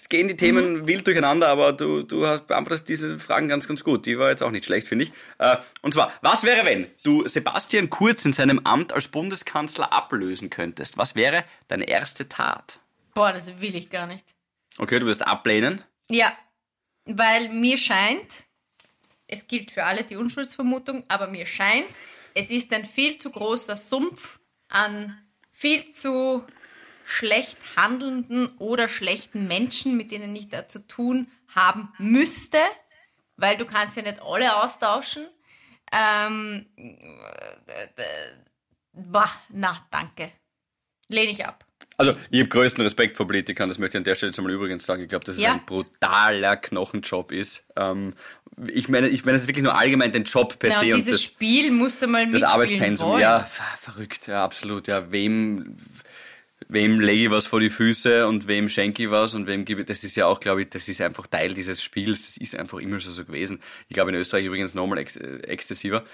Speaker 3: gehen die Themen wild durcheinander, aber du, du hast beantwortest diese Fragen ganz, ganz gut. Die war jetzt auch nicht schlecht, finde ich. Äh, und zwar, was wäre, wenn du Sebastian Kurz in seinem Amt als Bundeskanzler ablösen könntest? Was wäre deine erste Tat?
Speaker 2: Boah, das will ich gar nicht.
Speaker 3: Okay, du wirst ablehnen.
Speaker 2: Ja, weil mir scheint, es gilt für alle die Unschuldsvermutung, aber mir scheint, es ist ein viel zu großer Sumpf an viel zu schlecht handelnden oder schlechten Menschen, mit denen ich da zu tun haben müsste, weil du kannst ja nicht alle austauschen. Ähm, äh, boah, na, danke. Lehne ich ab.
Speaker 3: Also, ich habe größten Respekt vor Politikern, das möchte ich an der Stelle einmal übrigens sagen. Ich glaube, dass es
Speaker 2: Ja.
Speaker 3: ein brutaler Knochenjob ist. Ähm, ich meine, ich meine, es ist wirklich nur allgemein den Job per
Speaker 2: Ja,
Speaker 3: se
Speaker 2: und
Speaker 3: und
Speaker 2: dieses
Speaker 3: das,
Speaker 2: Spiel musste mal
Speaker 3: das Arbeitspensum.
Speaker 2: wollen.
Speaker 3: Ja, ver- verrückt, ja, absolut. Ja, wem, wem lege ich was vor die Füße und wem schenke ich was und wem gebe ich, das ist ja auch, glaube ich, das ist einfach Teil dieses Spiels. Das ist einfach immer schon so gewesen. Ich glaube, in Österreich übrigens nochmal ex äh, exzessiver.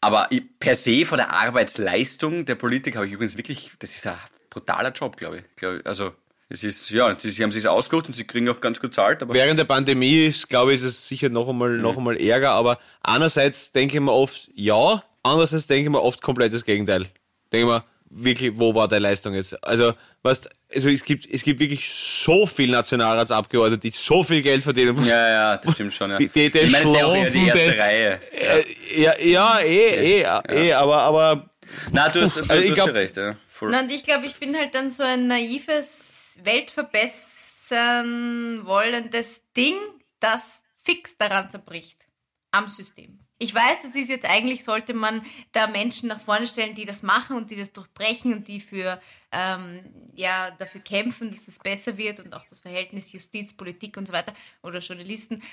Speaker 3: Aber per se von der Arbeitsleistung der Politik habe ich übrigens wirklich, das ist ein brutaler Job, glaube ich. Also, es ist, ja, sie, sie haben sich ausgesucht und sie kriegen auch ganz gut zahlt, aber
Speaker 1: Während der Pandemie ist, glaube ich, ist es sicher noch einmal, noch einmal Ärger, aber einerseits denke ich mir oft ja, andererseits denke ich mir oft komplett das Gegenteil. Denke ich mir, wirklich, wo war deine Leistung jetzt? Also, weißt, also es gibt, es gibt wirklich so viel Nationalratsabgeordnete, die so viel Geld verdienen.
Speaker 3: Ja, ja, das stimmt schon. Ja.
Speaker 1: Die- die- die
Speaker 3: ich meine, es ist ja auch eher die erste
Speaker 1: schlafende-
Speaker 3: Reihe.
Speaker 1: Äh, ja, ja, eh, eh, eh, aber, aber
Speaker 3: Na, du hast, du,
Speaker 1: Also
Speaker 3: du hast
Speaker 1: glaub-
Speaker 3: ja recht. Ja. Voll.
Speaker 2: Na, und ich glaube, ich bin halt dann so ein naives, weltverbessern wollendes Ding, das fix daran zerbricht. Am System. Ich weiß, das ist jetzt eigentlich, sollte man da Menschen nach vorne stellen, die das machen und die das durchbrechen und die für, ähm, ja, dafür kämpfen, dass es besser wird und auch das Verhältnis Justiz, Politik und so weiter oder Journalisten.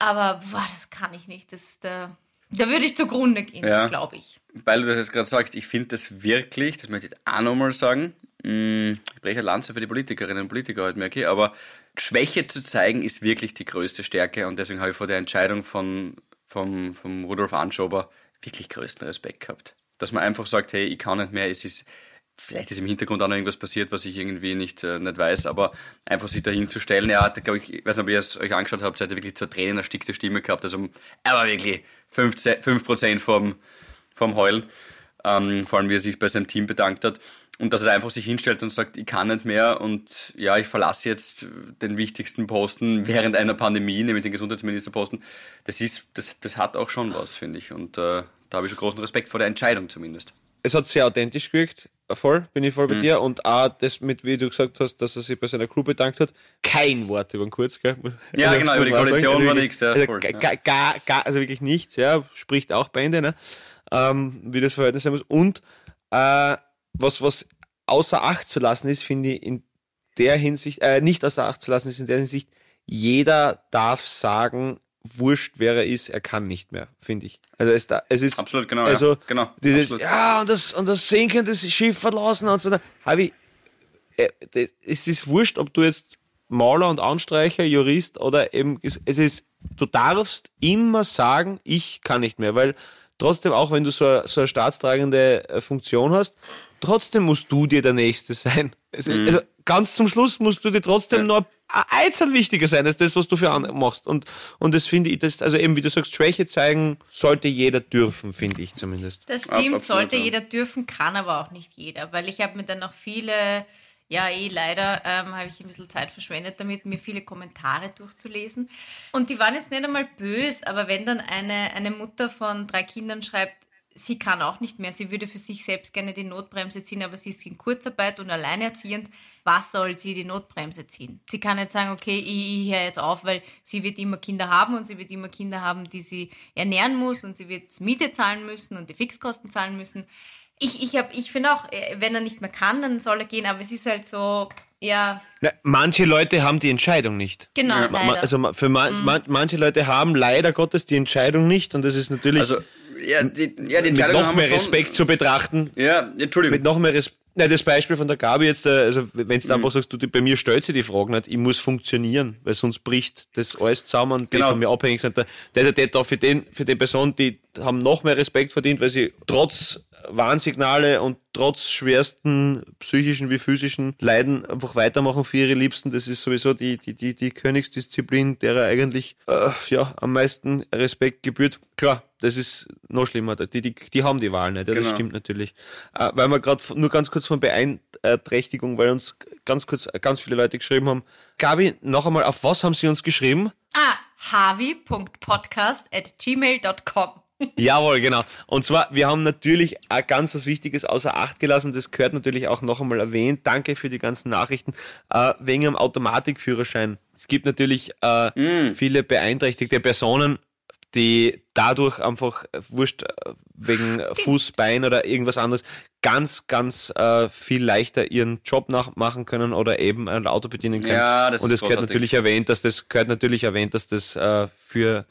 Speaker 2: Aber boah, das kann ich nicht. Das, da, da würde ich zugrunde gehen,
Speaker 3: Ja.
Speaker 2: glaube ich.
Speaker 3: Weil du das jetzt gerade sagst, ich finde das wirklich, das möchte ich jetzt auch nochmal sagen, mh, ich breche Lanze für die Politikerinnen und Politiker heute, merke ich, aber Schwäche zu zeigen ist wirklich die größte Stärke und deswegen habe ich vor der Entscheidung von, vom, vom Rudolf Anschober wirklich größten Respekt gehabt. Dass man einfach sagt, hey, ich kann nicht mehr, es ist, vielleicht ist im Hintergrund auch noch irgendwas passiert, was ich irgendwie nicht, äh, nicht weiß, aber einfach sich dahin zu stellen, er hat, glaube ich, ich weiß nicht, ob ihr es euch angeschaut habt, hat er wirklich zur Tränen erstickte Stimme gehabt, also er war wirklich 15, 5% vom, vom Heulen, ähm, vor allem wie er sich bei seinem Team bedankt hat und dass er einfach sich hinstellt und sagt, ich kann nicht mehr und ja, ich verlasse jetzt den wichtigsten Posten während einer Pandemie, nämlich den Gesundheitsministerposten, das ist, das, das hat auch schon was, finde ich und äh, da habe ich schon großen Respekt vor der Entscheidung zumindest.
Speaker 1: es hat sehr authentisch gewirkt. Voll, bin ich voll bei dir. Und auch das mit, wie du gesagt hast, dass er sich bei seiner Crew bedankt hat. Kein Wort über den Kurz, gell?
Speaker 3: Ja, genau, über die Koalition war
Speaker 1: Also
Speaker 3: nix, ja,
Speaker 1: also
Speaker 3: voll, ja.
Speaker 1: gar, gar, gar, also wirklich nichts, ja. Spricht auch Bände, ne? Ähm, wie das Verhältnis sein muss. Und äh, was, was außer Acht zu lassen ist, finde ich in der Hinsicht, äh, nicht außer Acht zu lassen ist in der Hinsicht, jeder darf sagen, wurscht, wer er ist, er kann nicht mehr, finde ich. Also es, es ist
Speaker 3: Absolut, genau,
Speaker 1: also
Speaker 3: ja, genau,
Speaker 1: dieses,
Speaker 3: absolut.
Speaker 1: ja und das und das Sinken das Schiff verlassen und so. Habe ich, äh, das- es ist wurscht, ob du jetzt Maler und Anstreicher, Jurist oder eben es es ist, du darfst immer sagen, ich kann nicht mehr, weil trotzdem auch wenn du so, eine- so eine staatstragende äh, Funktion hast, trotzdem musst du dir der Nächste [laughs] sein. Es ist, Also ganz zum Schluss musst du dir trotzdem
Speaker 3: Mhm. Ja.
Speaker 1: noch ein Einzel wichtiger sein als das, was du für andere machst. Und, und das finde ich, das, also eben wie du sagst, Schwäche zeigen sollte jeder dürfen, finde ich zumindest.
Speaker 2: Das stimmt,
Speaker 3: absolut,
Speaker 2: sollte
Speaker 3: ja.
Speaker 2: jeder dürfen, kann aber auch nicht jeder, weil ich habe mir dann noch viele ja, eh, leider ähm, habe ich ein bisschen Zeit verschwendet damit, mir viele Kommentare durchzulesen. Und die waren jetzt nicht einmal böse, aber wenn dann eine, eine Mutter von drei Kindern schreibt, sie kann auch nicht mehr, sie würde für sich selbst gerne die Notbremse ziehen, aber sie ist in Kurzarbeit und alleinerziehend, was soll sie die Notbremse ziehen? Sie kann nicht sagen, okay, ich, ich höre jetzt auf, weil sie wird immer Kinder haben und sie wird immer Kinder haben, die sie ernähren muss und sie wird Miete zahlen müssen und die Fixkosten zahlen müssen ich, ich, hab, ich finde auch, äh, wenn er nicht mehr kann, dann soll er gehen, aber es ist halt so, ja.
Speaker 1: Na, manche Leute haben die Entscheidung nicht.
Speaker 2: Genau, ja. leider.
Speaker 1: Also für man, mhm. manche Leute haben leider Gottes die Entscheidung nicht und das ist natürlich
Speaker 3: also, ja, die, ja, die mit
Speaker 1: noch mehr Respekt zu betrachten.
Speaker 3: Ja, Entschuldigung.
Speaker 1: Mit noch mehr Respekt. Na, das Beispiel von der Gabi jetzt, äh, also wenn du mhm. einfach sagst, du, bei mir stellt sie die Frage nicht, ich muss funktionieren, weil sonst bricht das alles zusammen, die genau. von mir abhängig sind. Der, der, der, der für den, für die Person, die haben noch mehr Respekt verdient, weil sie trotz Warnsignale und trotz schwersten psychischen wie physischen Leiden einfach weitermachen für ihre Liebsten. Das ist sowieso die, die, die, die Königsdisziplin, derer eigentlich äh, ja, am meisten Respekt gebührt. Klar, das ist noch schlimmer. Die, die, die haben die Wahl nicht, ja, das genau. stimmt natürlich. Äh, weil wir gerade nur ganz kurz von Beeinträchtigung, weil uns ganz kurz ganz viele Leute geschrieben haben. Gabi, noch einmal, auf was haben sie uns geschrieben?
Speaker 2: Ah, havi.podcast at gmail.com.
Speaker 1: Jawohl, genau. Und zwar, wir haben natürlich ein ganz was Wichtiges außer Acht gelassen. Das gehört natürlich auch noch einmal erwähnt. Danke für die ganzen Nachrichten. Äh, wegen dem Automatikführerschein. Es gibt natürlich äh, mm. viele beeinträchtigte Personen, die dadurch einfach, äh, wurscht, äh, wegen Fuß, Bein oder irgendwas anderes, ganz, ganz äh, viel leichter ihren Job nachmachen können oder eben ein Auto bedienen können.
Speaker 3: Ja, das
Speaker 1: Und
Speaker 3: es
Speaker 1: gehört natürlich erwähnt, dass das gehört natürlich erwähnt, dass das äh, für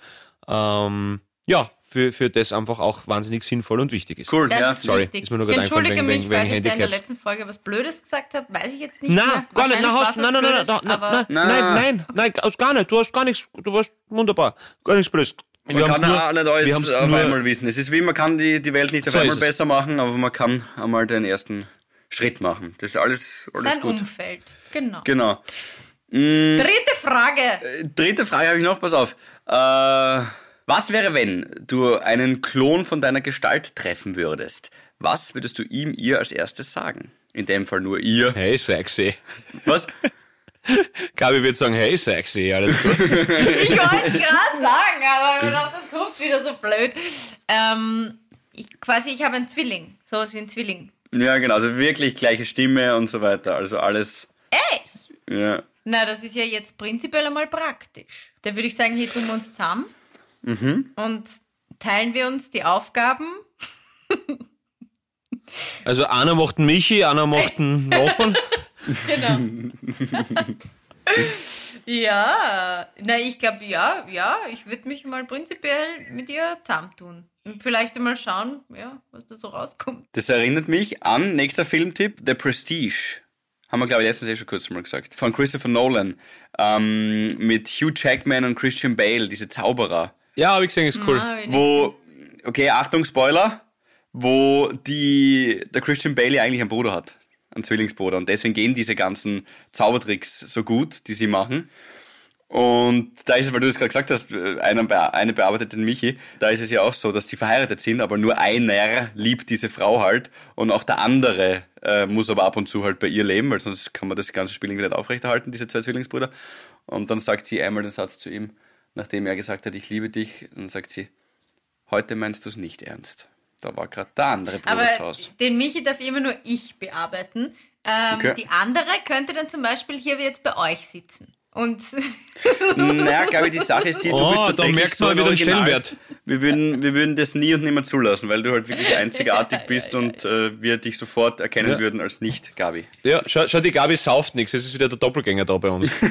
Speaker 1: ähm, ja, für, für das einfach auch wahnsinnig sinnvoll und wichtig ist.
Speaker 2: Cool,
Speaker 1: das
Speaker 2: ja. Ist Sorry, wichtig. ist mir nur ich entschuldige wegen, mich, wegen, wegen weil ich in der letzten Folge was Blödes gesagt habe, weiß ich jetzt nicht
Speaker 1: Na, mehr. Gar nicht, na, hast, nein, nein, nein, nein, nein, nein, nein, nein, gar nicht, du hast gar nichts, du warst wunderbar, gar nichts Blödes.
Speaker 3: Man kann nur, auch nicht alles auf einmal wissen. Es ist wie, man kann die, die Welt nicht auf so einmal besser machen, aber man kann einmal den ersten Schritt machen. Das ist alles, alles
Speaker 2: Sein
Speaker 3: gut.
Speaker 2: Umfeld, genau.
Speaker 3: Genau.
Speaker 2: Mhm. Dritte Frage.
Speaker 3: Äh, dritte Frage habe ich noch, pass auf. Äh, was wäre, wenn du einen Klon von deiner Gestalt treffen würdest? Was würdest du ihm, ihr als erstes sagen? In dem Fall nur ihr.
Speaker 1: Hey, sexy.
Speaker 3: Was?
Speaker 1: Gabi wird sagen, hey, sexy, alles gut. [laughs] ich
Speaker 2: wollte gerade sagen, aber ich dachte, das kommt wieder so blöd. Ähm, ich, quasi, ich habe einen Zwilling. Sowas wie ein Zwilling.
Speaker 3: Ja, genau. Also wirklich gleiche Stimme und so weiter. Also alles.
Speaker 2: Echt?
Speaker 3: Ja.
Speaker 2: Na, das ist ja jetzt prinzipiell einmal praktisch. Da würde ich sagen, hier tun wir uns zusammen.
Speaker 3: Mhm.
Speaker 2: Und teilen wir uns die Aufgaben.
Speaker 1: Also einer macht einen Michi, einer macht einen [laughs] Nachbarn.
Speaker 2: genau. ja, na ich glaube ja, ja, ich würde mich mal prinzipiell mit ihr zusammentun. Und vielleicht einmal schauen, ja, was da so rauskommt.
Speaker 3: Das erinnert mich an, nächster Filmtipp, The Prestige. Haben wir, glaube ich, letztens eh schon kurz mal gesagt. Von Christopher Nolan. Ähm, mit Hugh Jackman und Christian Bale, diese Zauberer.
Speaker 1: Ja, habe ich gesehen, ist cool.
Speaker 3: Ja, wo, okay, Achtung, Spoiler, wo die, der Christian Bailey eigentlich einen Bruder hat, einen Zwillingsbruder. Und deswegen gehen diese ganzen Zaubertricks so gut, die sie machen. Und da ist es, weil du es gerade gesagt hast, eine, eine bearbeitet den Michi, da ist es ja auch so, dass die verheiratet sind, aber nur einer liebt diese Frau halt und auch der andere äh, muss aber ab und zu halt bei ihr leben, weil sonst kann man das ganze Spiel irgendwie nicht aufrechterhalten, diese zwei Zwillingsbrüder. Und dann sagt sie einmal den Satz zu ihm, nachdem er gesagt hat, ich liebe dich, dann sagt sie, heute meinst du es nicht ernst. Da war gerade der andere Bruder
Speaker 2: Aber Haus. den Michi darf immer nur ich bearbeiten. Ähm, okay. Die andere könnte dann zum Beispiel hier jetzt bei euch sitzen. Und [laughs]
Speaker 3: naja, glaube ich, die Sache ist die, du oh, bist tatsächlich
Speaker 1: da merkst so wieder den Stellenwert.
Speaker 3: Wir würden, wir würden das nie und nimmer zulassen, weil du halt wirklich einzigartig [laughs] bist und äh, wir dich sofort erkennen ja. würden als nicht Gabi.
Speaker 1: Ja, schau, schau, die Gabi sauft nichts, es ist wieder der Doppelgänger da bei uns. [laughs]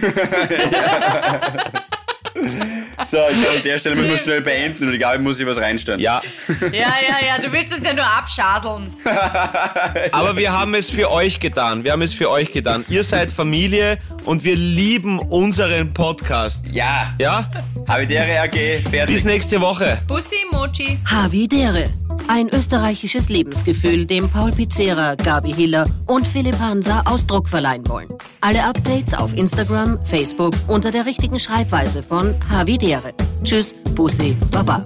Speaker 1: [laughs]
Speaker 3: So, ich glaube, an der Stelle müssen wir schnell beenden und ich glaube, ich muss ich was reinstellen.
Speaker 1: Ja.
Speaker 2: Ja, ja, ja, du willst uns ja nur abschaseln. [laughs]
Speaker 1: Aber wir haben es für euch getan. Wir haben es für euch getan. Ihr seid Familie und wir lieben unseren Podcast.
Speaker 3: Ja.
Speaker 1: Ja?
Speaker 3: Havidere AG, fertig.
Speaker 1: Bis nächste Woche.
Speaker 2: Bussi Mochi.
Speaker 4: Havidere. Ein österreichisches Lebensgefühl, dem Paul Pizzera, Gabi Hiller und Philipp Hansa Ausdruck verleihen wollen. Alle Updates auf Instagram, Facebook unter der richtigen Schreibweise von Havidere. Tschüss, Bussi, Baba.